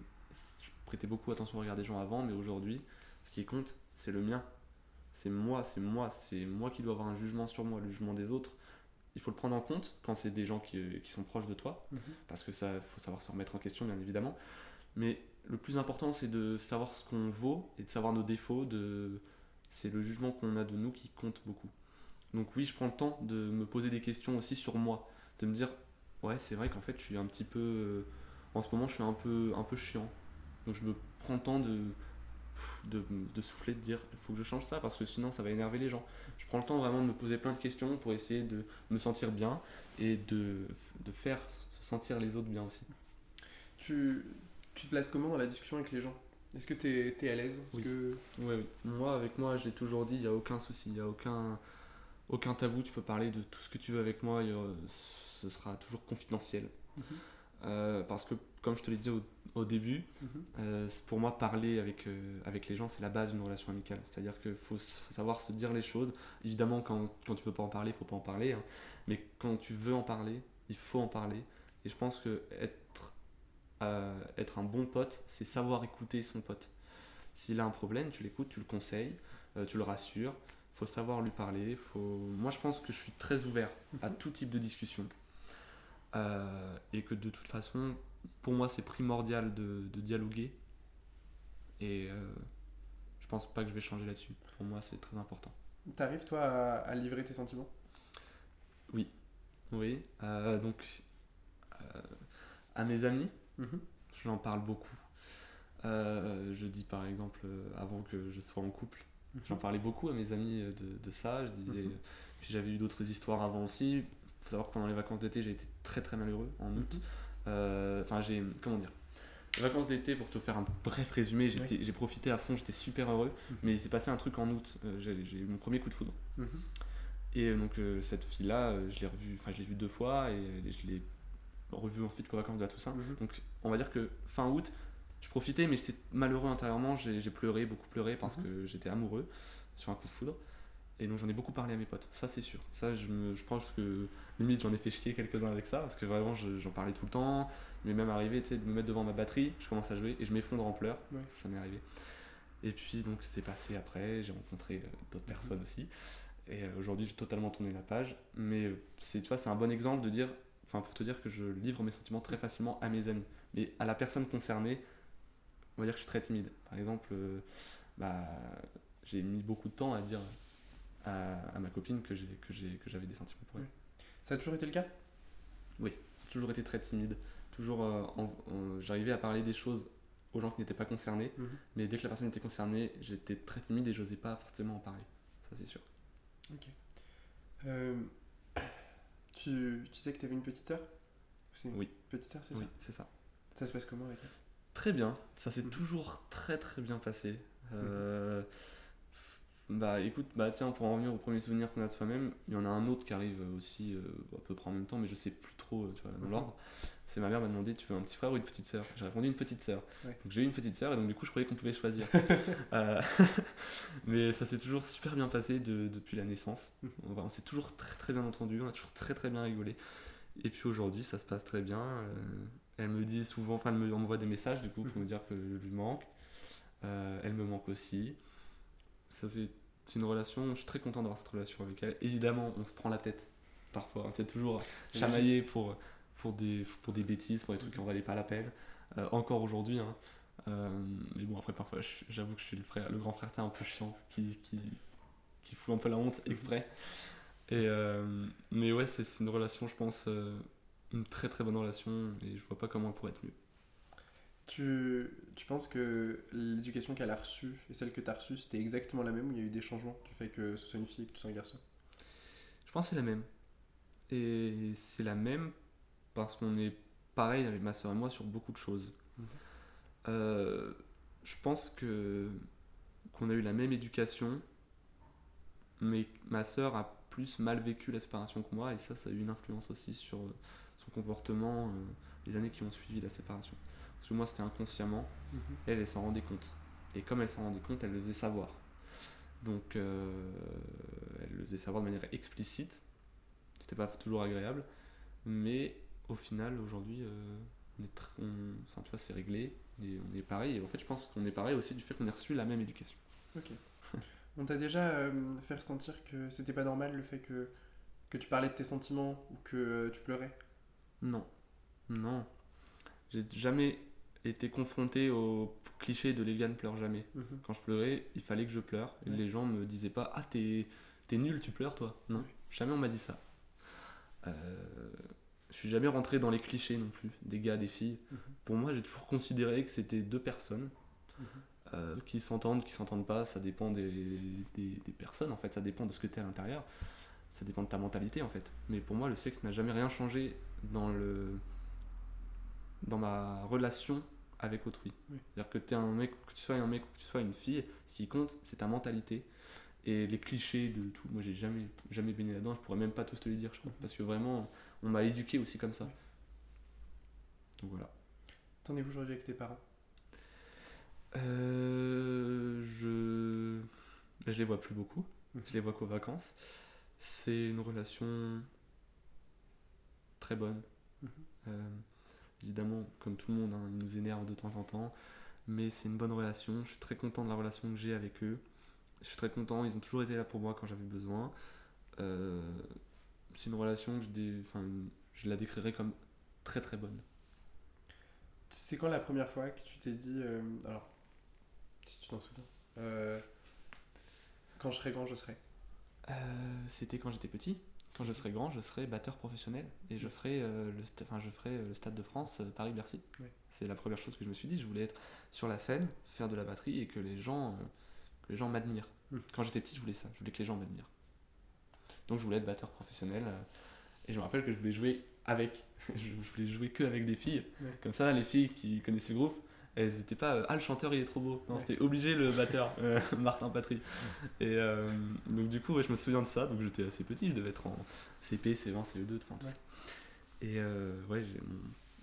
je prêtais beaucoup attention au regard des gens avant, mais aujourd'hui, ce qui compte, c'est le mien. C'est moi, c'est moi, c'est moi qui dois avoir un jugement sur moi. Le jugement des autres, il faut le prendre en compte quand c'est des gens qui, qui sont proches de toi Mhm. parce que ça faut savoir se remettre en question bien évidemment mais le plus important c'est de savoir ce qu'on vaut et de savoir nos défauts de c'est le jugement qu'on a de nous qui compte beaucoup donc oui je prends le temps de me poser des questions aussi sur moi de me dire ouais c'est vrai qu'en fait je suis un petit peu euh, en ce moment je suis un peu un peu chiant donc je me prends le temps de de, de souffler, de dire il faut que je change ça parce que sinon ça va énerver les gens. Je prends le temps vraiment de me poser plein de questions pour essayer de me sentir bien et de, de faire se sentir les autres bien aussi. Tu, tu te places comment dans la discussion avec les gens? Est-ce que tu es, à l'aise? Oui. que... Ouais, oui. Moi, avec moi, j'ai toujours dit, il n'y a aucun souci, il n'y a aucun, aucun tabou, tu peux parler de tout ce que tu veux avec moi, y aura- ce sera toujours confidentiel. Mhm. Euh, parce que, comme je te l'ai dit au, au début, Mhm. euh, pour moi, parler avec, euh, avec les gens, c'est la base d'une relation amicale. C'est-à-dire qu'il faut, savoir se dire les choses. Évidemment, quand, quand tu veux pas en parler, il faut pas en parler. hein. Mais quand tu veux en parler, il faut en parler. Et je pense que être, euh, être un bon pote, c'est savoir écouter son pote. S'il a un problème, tu l'écoutes, tu le conseilles, tu le rassures. faut savoir lui parler. Faut... Moi, je pense que je suis très ouvert à tout type de discussion. Euh, et que de toute façon, pour moi, c'est primordial de, de dialoguer. Et euh, je pense pas que je vais changer là-dessus. Pour moi, c'est très important. T'arrives toi à, à livrer tes sentiments? Oui, euh, donc euh, à mes amis, Mhm. j'en parle beaucoup. Euh, je dis par exemple, avant que je sois en couple, j'en parlais beaucoup à mes amis de, de ça. Je disais, Mhm. puis j'avais eu d'autres histoires avant aussi. Il faut savoir que pendant les vacances d'été, j'ai été très très malheureux en août. Euh, Enfin, j'ai. Comment dire vacances d'été, pour te faire un bref résumé, j'ai profité à fond, j'étais super heureux. Mhm. Mais il s'est passé un truc en août. euh, j'ai eu mon premier coup de foudre. Mhm. Et euh, donc, euh, cette fille-là, euh, je l'ai revue, enfin, je l'ai vue deux fois et je l'ai revue ensuite qu'aux vacances de la Toussaint. Mhm. Donc, on va dire que fin août, je profitais, mais j'étais malheureux intérieurement. J'ai pleuré, beaucoup pleuré parce que j'étais amoureux sur un coup de foudre. Et donc, j'en ai beaucoup parlé à mes potes, ça c'est sûr. Ça, je, me- je pense que limite, j'en ai fait chier quelques-uns avec ça parce que vraiment, je- j'en parlais tout le temps. Il m'est même arrivé tu sais, de me mettre devant ma batterie, je commence à jouer et je m'effondre en pleurs. Ouais. Ça m'est arrivé. Et puis, donc, c'est passé après, j'ai rencontré euh, d'autres personnes aussi. Et euh, aujourd'hui, j'ai totalement tourné la page. Mais euh, c'est, tu vois, c'est un bon exemple de dire, enfin, pour te dire que je livre mes sentiments très facilement à mes amis. Mais à la personne concernée, on va dire que je suis très timide. Par exemple, bah, j'ai mis beaucoup de temps à dire à, à ma copine que, j'ai, que, j'ai, que j'avais des sentiments pour elle. Ça a toujours été le cas? J'ai toujours été très timide. Toujours, euh, j'arrivais à parler des choses aux gens qui n'étaient pas concernés. Mhm. Mais dès que la personne était concernée, j'étais très timide et j'osais pas forcément en parler. Ça, c'est sûr. Euh, tu, tu sais que tu avais une petite sœur? Oui. petite sœur, c'est Oui, ça? c'est ça. Ça se passe comment avec elle? Très bien, ça s'est Mhm. toujours très très bien passé. Euh, Bah écoute, bah tiens, pour en revenir au premier souvenir qu'on a de soi-même, il y en a un autre qui arrive aussi euh, à peu près en même temps, mais je sais plus trop, euh, tu vois, dans Mhm. l'ordre. C'est ma mère m'a demandé, tu veux un petit frère ou une petite sœur? J'ai répondu une petite sœur. Ouais. Donc j'ai eu une petite sœur et donc du coup je croyais qu'on pouvait choisir. Euh, mais ça s'est toujours super bien passé de- depuis la naissance. Mhm. On, s'est toujours très très bien entendu, on a toujours très très bien rigolé. Et puis aujourd'hui, ça se passe très bien. euh, elle me dit souvent, enfin, elle me- m'envoie des messages du coup pour Mhm. me dire que je lui manque. Elle me manque aussi. Ça, c'est une relation, je suis très content d'avoir cette relation avec elle. Évidemment, on se prend la tête parfois. hein, C'est toujours chamaillé pour, pour, des, pour des bêtises, pour des trucs qui en valaient pas la peine. Euh, encore aujourd'hui. hein. Euh, mais bon, après, parfois, j'avoue que je suis le, frère, le grand frère, un peu chiant, qui, qui, qui fout un peu la honte exprès. Et, euh, mais ouais, c'est une relation, je pense, une très très bonne relation, et je vois pas comment elle pourrait être mieux. Tu, tu penses que l'éducation qu'elle a reçue et celle que tu as reçue, c'était exactement la même ou il y a eu des changements du fait que ce soit une fille et que tu sois un garçon? Je pense que c'est la même. et c'est la même parce qu'on est pareil avec ma soeur et moi sur beaucoup de choses. Mhm. Euh, je pense que qu'on a eu la même éducation, mais ma soeur a plus mal vécu la séparation que moi, et ça, ça a eu une influence aussi sur euh, son comportement euh, les années qui ont suivi la séparation. Parce que moi, c'était inconsciemment, Mhm. elle, elle s'en rendait compte. Et comme elle s'en rendait compte, elle le faisait savoir. Donc, euh, elle le faisait savoir de manière explicite. C'était pas toujours agréable. Mais au final, aujourd'hui, euh, on est on- enfin, tu vois, c'est réglé. Et on est pareil. Et en fait, je pense qu'on est pareil aussi du fait qu'on ait reçu la même éducation. Ok. On t'a déjà euh, fait ressentir que c'était pas normal le fait que, que tu parlais de tes sentiments ou que euh, tu pleurais? Non. Non. J'ai jamais été confronté au cliché de les gars ne pleurent jamais. Mhm. Quand je pleurais, il fallait que je pleure. Et Ouais. les gens me disaient pas Ah, t'es t'es nul, tu pleures toi. Non, jamais on m'a dit ça. Euh, je suis jamais rentré dans les clichés non plus, des gars, des filles. Mhm. Pour moi, j'ai toujours considéré que c'était deux personnes Mhm. euh, qui s'entendent, qui s'entendent pas. Ça dépend des, des, des personnes en fait, ça dépend de ce que tu es à l'intérieur. Ça dépend de ta mentalité en fait. Mais pour moi, le sexe n'a jamais rien changé dans le dans ma relation avec autrui. Oui. C'est-à-dire que, es un mec, que tu sois un mec ou que tu sois une fille, ce qui compte, c'est ta mentalité. Et les clichés de tout, moi j'ai jamais, jamais baigné là-dedans, je pourrais même pas tous te les dire, je crois. Mhm. Parce que vraiment, on m'a éduqué aussi comme ça. Oui. Donc voilà. T'en es aujourd'hui avec tes parents? Euh, je... ben, je les vois plus beaucoup. Mhm. Je les vois qu'aux vacances. C'est une relation très bonne. Mhm. Euh, évidemment, comme tout le monde, hein, ils nous énervent de temps en temps. Mais c'est une bonne relation. Je suis très content de la relation que j'ai avec eux. Je suis très content. Ils ont toujours été là pour moi quand j'avais besoin. Euh, c'est une relation que je, dé- enfin, je la décrirais comme très très bonne. C'est quand la première fois que tu t'es dit. euh, alors, si tu t'en souviens. euh, quand je serai grand, je serai? Euh, C'était quand j'étais petit. Quand je serai grand, je serai batteur professionnel et je ferai, euh, le, sta- enfin, je ferai euh, le Stade de France euh, Paris-Bercy. Ouais. C'est la première chose que je me suis dit. Je voulais être sur la scène, faire de la batterie et que les gens, euh, que les gens m'admirent. Mhm. Quand j'étais petit, je voulais ça. Je voulais que les gens m'admirent. Donc je voulais être batteur professionnel. et je me rappelle que je voulais jouer avec. je je voulais jouer que avec des filles. Ouais. Comme ça, les filles qui connaissaient le groupe, elles n'étaient pas euh, ah le chanteur il est trop beau. Non, Ouais. c'était obligé le batteur, euh, Martin Patry. Et euh, donc du coup, ouais, je me souviens de ça. Donc j'étais assez petit, je devais être en CP, C20, CE2, enfin tout Ouais. ça. Et ouais,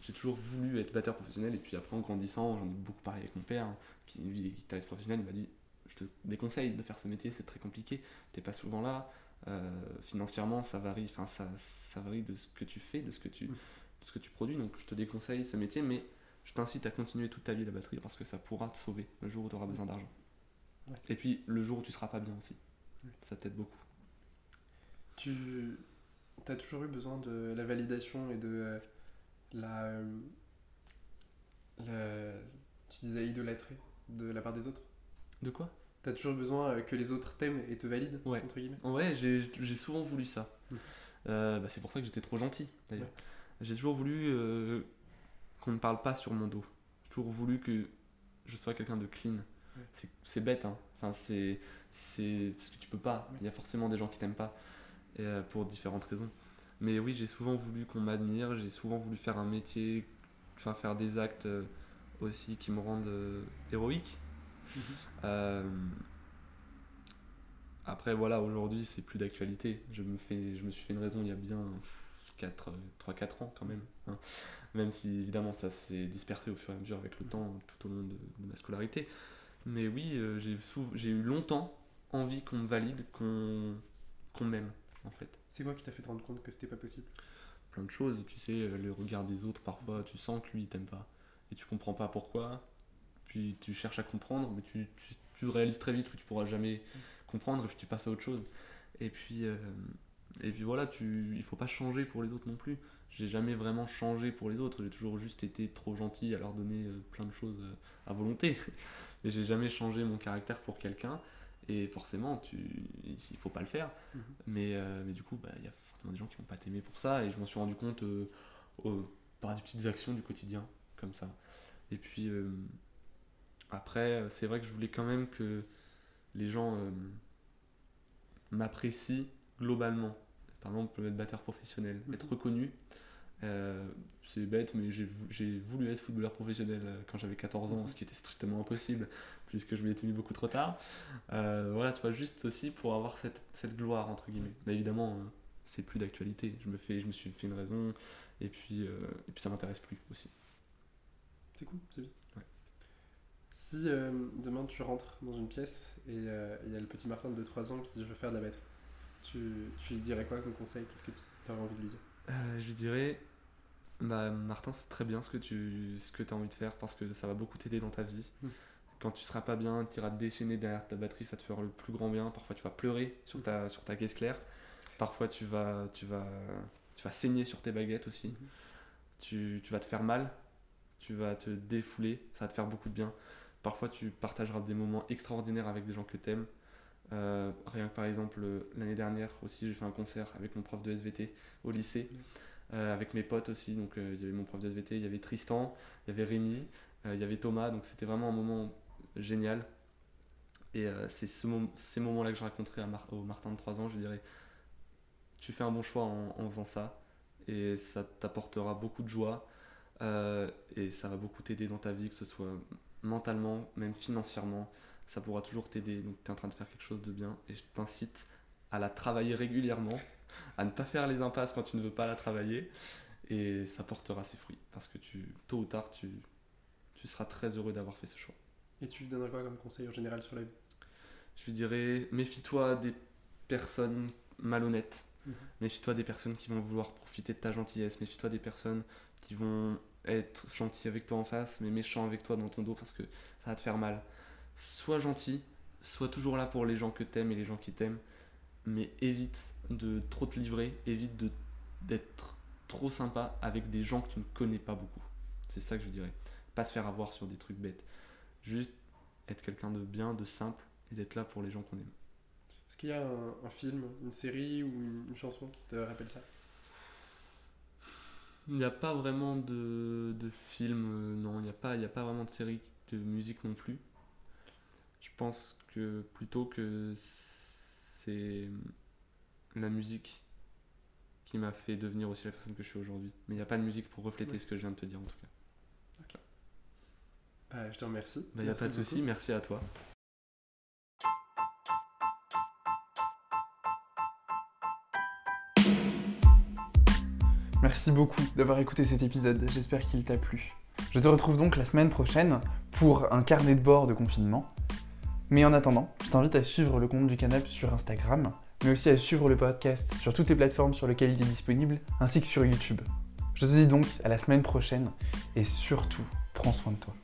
j'ai toujours voulu être batteur professionnel. Et puis après, en grandissant, j'en ai beaucoup parlé avec mon père, hein, qui lui est guitariste professionnel. Il m'a dit Je te déconseille de faire ce métier, c'est très compliqué. T'es pas souvent là. Financièrement, ça varie. Enfin, ça, ça varie de ce que tu fais, de ce que tu, Mm. de ce que tu produis. Donc je te déconseille ce métier, mais je t'incite à continuer toute ta vie la batterie parce que ça pourra te sauver le jour où tu auras besoin d'argent. Ouais. Et puis le jour où tu seras pas bien aussi. Ouais. Ça t'aide beaucoup. Tu as toujours eu besoin de la validation et de euh, la, euh, la- Tu disais idolâtrer de la part des autres? De quoi? T'as toujours besoin euh, que les autres t'aiment et te valident, Ouais. entre guillemets? Ouais, j'ai j'ai souvent voulu ça. Euh, bah, c'est pour ça que j'étais trop gentil d'ailleurs. J'ai toujours voulu qu'on ne parle pas sur mon dos. J'ai toujours voulu que je sois quelqu'un de clean. C'est- C'est bête, hein. Enfin, c'est parce que tu peux pas. Ouais. Il y a forcément des gens qui t'aiment pas euh, pour différentes raisons. Mais oui, j'ai souvent voulu qu'on m'admire. J'ai souvent voulu faire un métier, enfin faire des actes euh, aussi qui me rendent euh, héroïque. Euh, après, voilà, aujourd'hui, c'est plus d'actualité. Je me, fais, je me suis fait une raison il y a bien 3-4 ans quand même. hein. Même si, évidemment, ça s'est dispersé au fur et à mesure avec le temps, tout au long de, de ma scolarité. Mais oui, euh, j'ai sou- j'ai eu longtemps envie qu'on me valide, qu'on qu'on m'aime, en fait. C'est quoi qui t'a fait te rendre compte que c'était pas possible? Plein de choses, tu sais, euh, le regard des autres, parfois, tu sens que lui, il t'aime pas. Et tu comprends pas pourquoi. Puis tu cherches à comprendre, mais tu, tu, tu réalises très vite que tu pourras jamais comprendre, et puis tu passes à autre chose. Et puis, euh, et puis voilà, tu, il faut pas changer pour les autres non plus. J'ai jamais vraiment changé pour les autres, j'ai toujours juste été trop gentil à leur donner euh, plein de choses euh, à volonté. Mais j'ai jamais changé mon caractère pour quelqu'un. Et forcément, tu, il faut pas le faire. Mhm. Mais, euh, mais du coup, bah, il y a forcément des gens qui vont pas t'aimer pour ça. Et je m'en suis rendu compte euh, par des petites actions du quotidien, comme ça. Et puis, après, c'est vrai que je voulais quand même que les gens m'apprécient globalement. par exemple être batteur professionnel, Mhm. être reconnu. Euh, c'est bête, mais j'ai vou- j'ai voulu être footballeur professionnel euh, quand j'avais 14 ans, Mhm. ce qui était strictement impossible, puisque je m'y étais mis beaucoup trop tard. Euh, voilà, tu vois, juste aussi pour avoir cette, cette gloire, entre guillemets. Mais évidemment, euh, c'est plus d'actualité. Je, me fais- je me suis fait une raison, et puis, et puis ça m'intéresse plus aussi. C'est cool, c'est bien. Ouais. Si demain tu rentres dans une pièce et il y a le petit Martin de 3 ans qui dit je veux faire de la batterie, tu, tu lui dirais quoi comme conseil? Qu'est-ce que tu aurais envie de lui dire? Euh, je lui dirais, bah, Martin, c'est très bien ce que tu ce que as envie de faire parce que ça va beaucoup t'aider dans ta vie. Mm. Quand tu seras pas bien, tu iras te déchaîner derrière ta batterie, ça te fera le plus grand bien. Parfois, tu vas pleurer sur ta, sur ta caisse claire. Parfois, tu vas, tu, vas, tu vas saigner sur tes baguettes aussi. Mhm. Tu, tu vas te faire mal, tu vas te défouler, ça va te faire beaucoup de bien. Parfois, tu partageras des moments extraordinaires avec des gens que tu aimes. Rien que par exemple, euh, l'année dernière aussi, j'ai fait un concert avec mon prof de SVT au lycée, euh, avec mes potes aussi. Donc, euh, il y avait mon prof de SVT, il y avait Tristan, il y avait Rémi, euh, il y avait Thomas. Donc, c'était vraiment un moment génial. Et euh, c'est ce mom- ces moments-là que je raconterai à Mar- au Martin de 3 ans. Je dirais Tu fais un bon choix en, en faisant ça. Et ça t'apportera beaucoup de joie. euh, et ça va beaucoup t'aider dans ta vie, que ce soit mentalement, même financièrement. Ça pourra toujours t'aider. Donc, tu es en train de faire quelque chose de bien. Et je t'incite à la travailler régulièrement, à ne pas faire les impasses quand tu ne veux pas la travailler. Et ça portera ses fruits. Parce que tu, tôt ou tard, tu, tu seras très heureux d'avoir fait ce choix. Et tu lui donnerais quoi comme conseil en général sur la vie? Je lui dirais, méfie-toi des personnes malhonnêtes. Mhm. Méfie-toi des personnes qui vont vouloir profiter de ta gentillesse. Méfie-toi des personnes qui vont être gentilles avec toi en face, mais méchants avec toi dans ton dos parce que ça va te faire mal. Sois gentil, sois toujours là pour les gens que t'aimes et les gens qui t'aiment, mais évite de trop te livrer, évite de- d'être trop sympa avec des gens que tu ne connais pas beaucoup. C'est ça que je dirais. Pas se faire avoir sur des trucs bêtes. Juste être quelqu'un de bien, de simple et d'être là pour les gens qu'on aime. Est-ce qu'il y a un, un film, une série ou une, une chanson qui te rappelle ça? Il n'y a pas vraiment de, de film, euh, non, il n'y a, pas- il y a pas vraiment de série de musique non plus. Je pense que plutôt que c'est la musique qui m'a fait devenir aussi la personne que je suis aujourd'hui. Mais il n'y a pas de musique pour refléter Ouais. ce que je viens de te dire en tout cas. Bah, Je te remercie. Bah, Il n'y a pas de souci, merci à toi. Merci beaucoup d'avoir écouté cet épisode, j'espère qu'il t'a plu. Je te retrouve donc la semaine prochaine pour un carnet de bord de confinement. Mais en attendant, je t'invite à suivre le compte du Canap sur Instagram, mais aussi à suivre le podcast sur toutes les plateformes sur lesquelles il est disponible, ainsi que sur YouTube. Je te dis donc à la semaine prochaine, et surtout, prends soin de toi.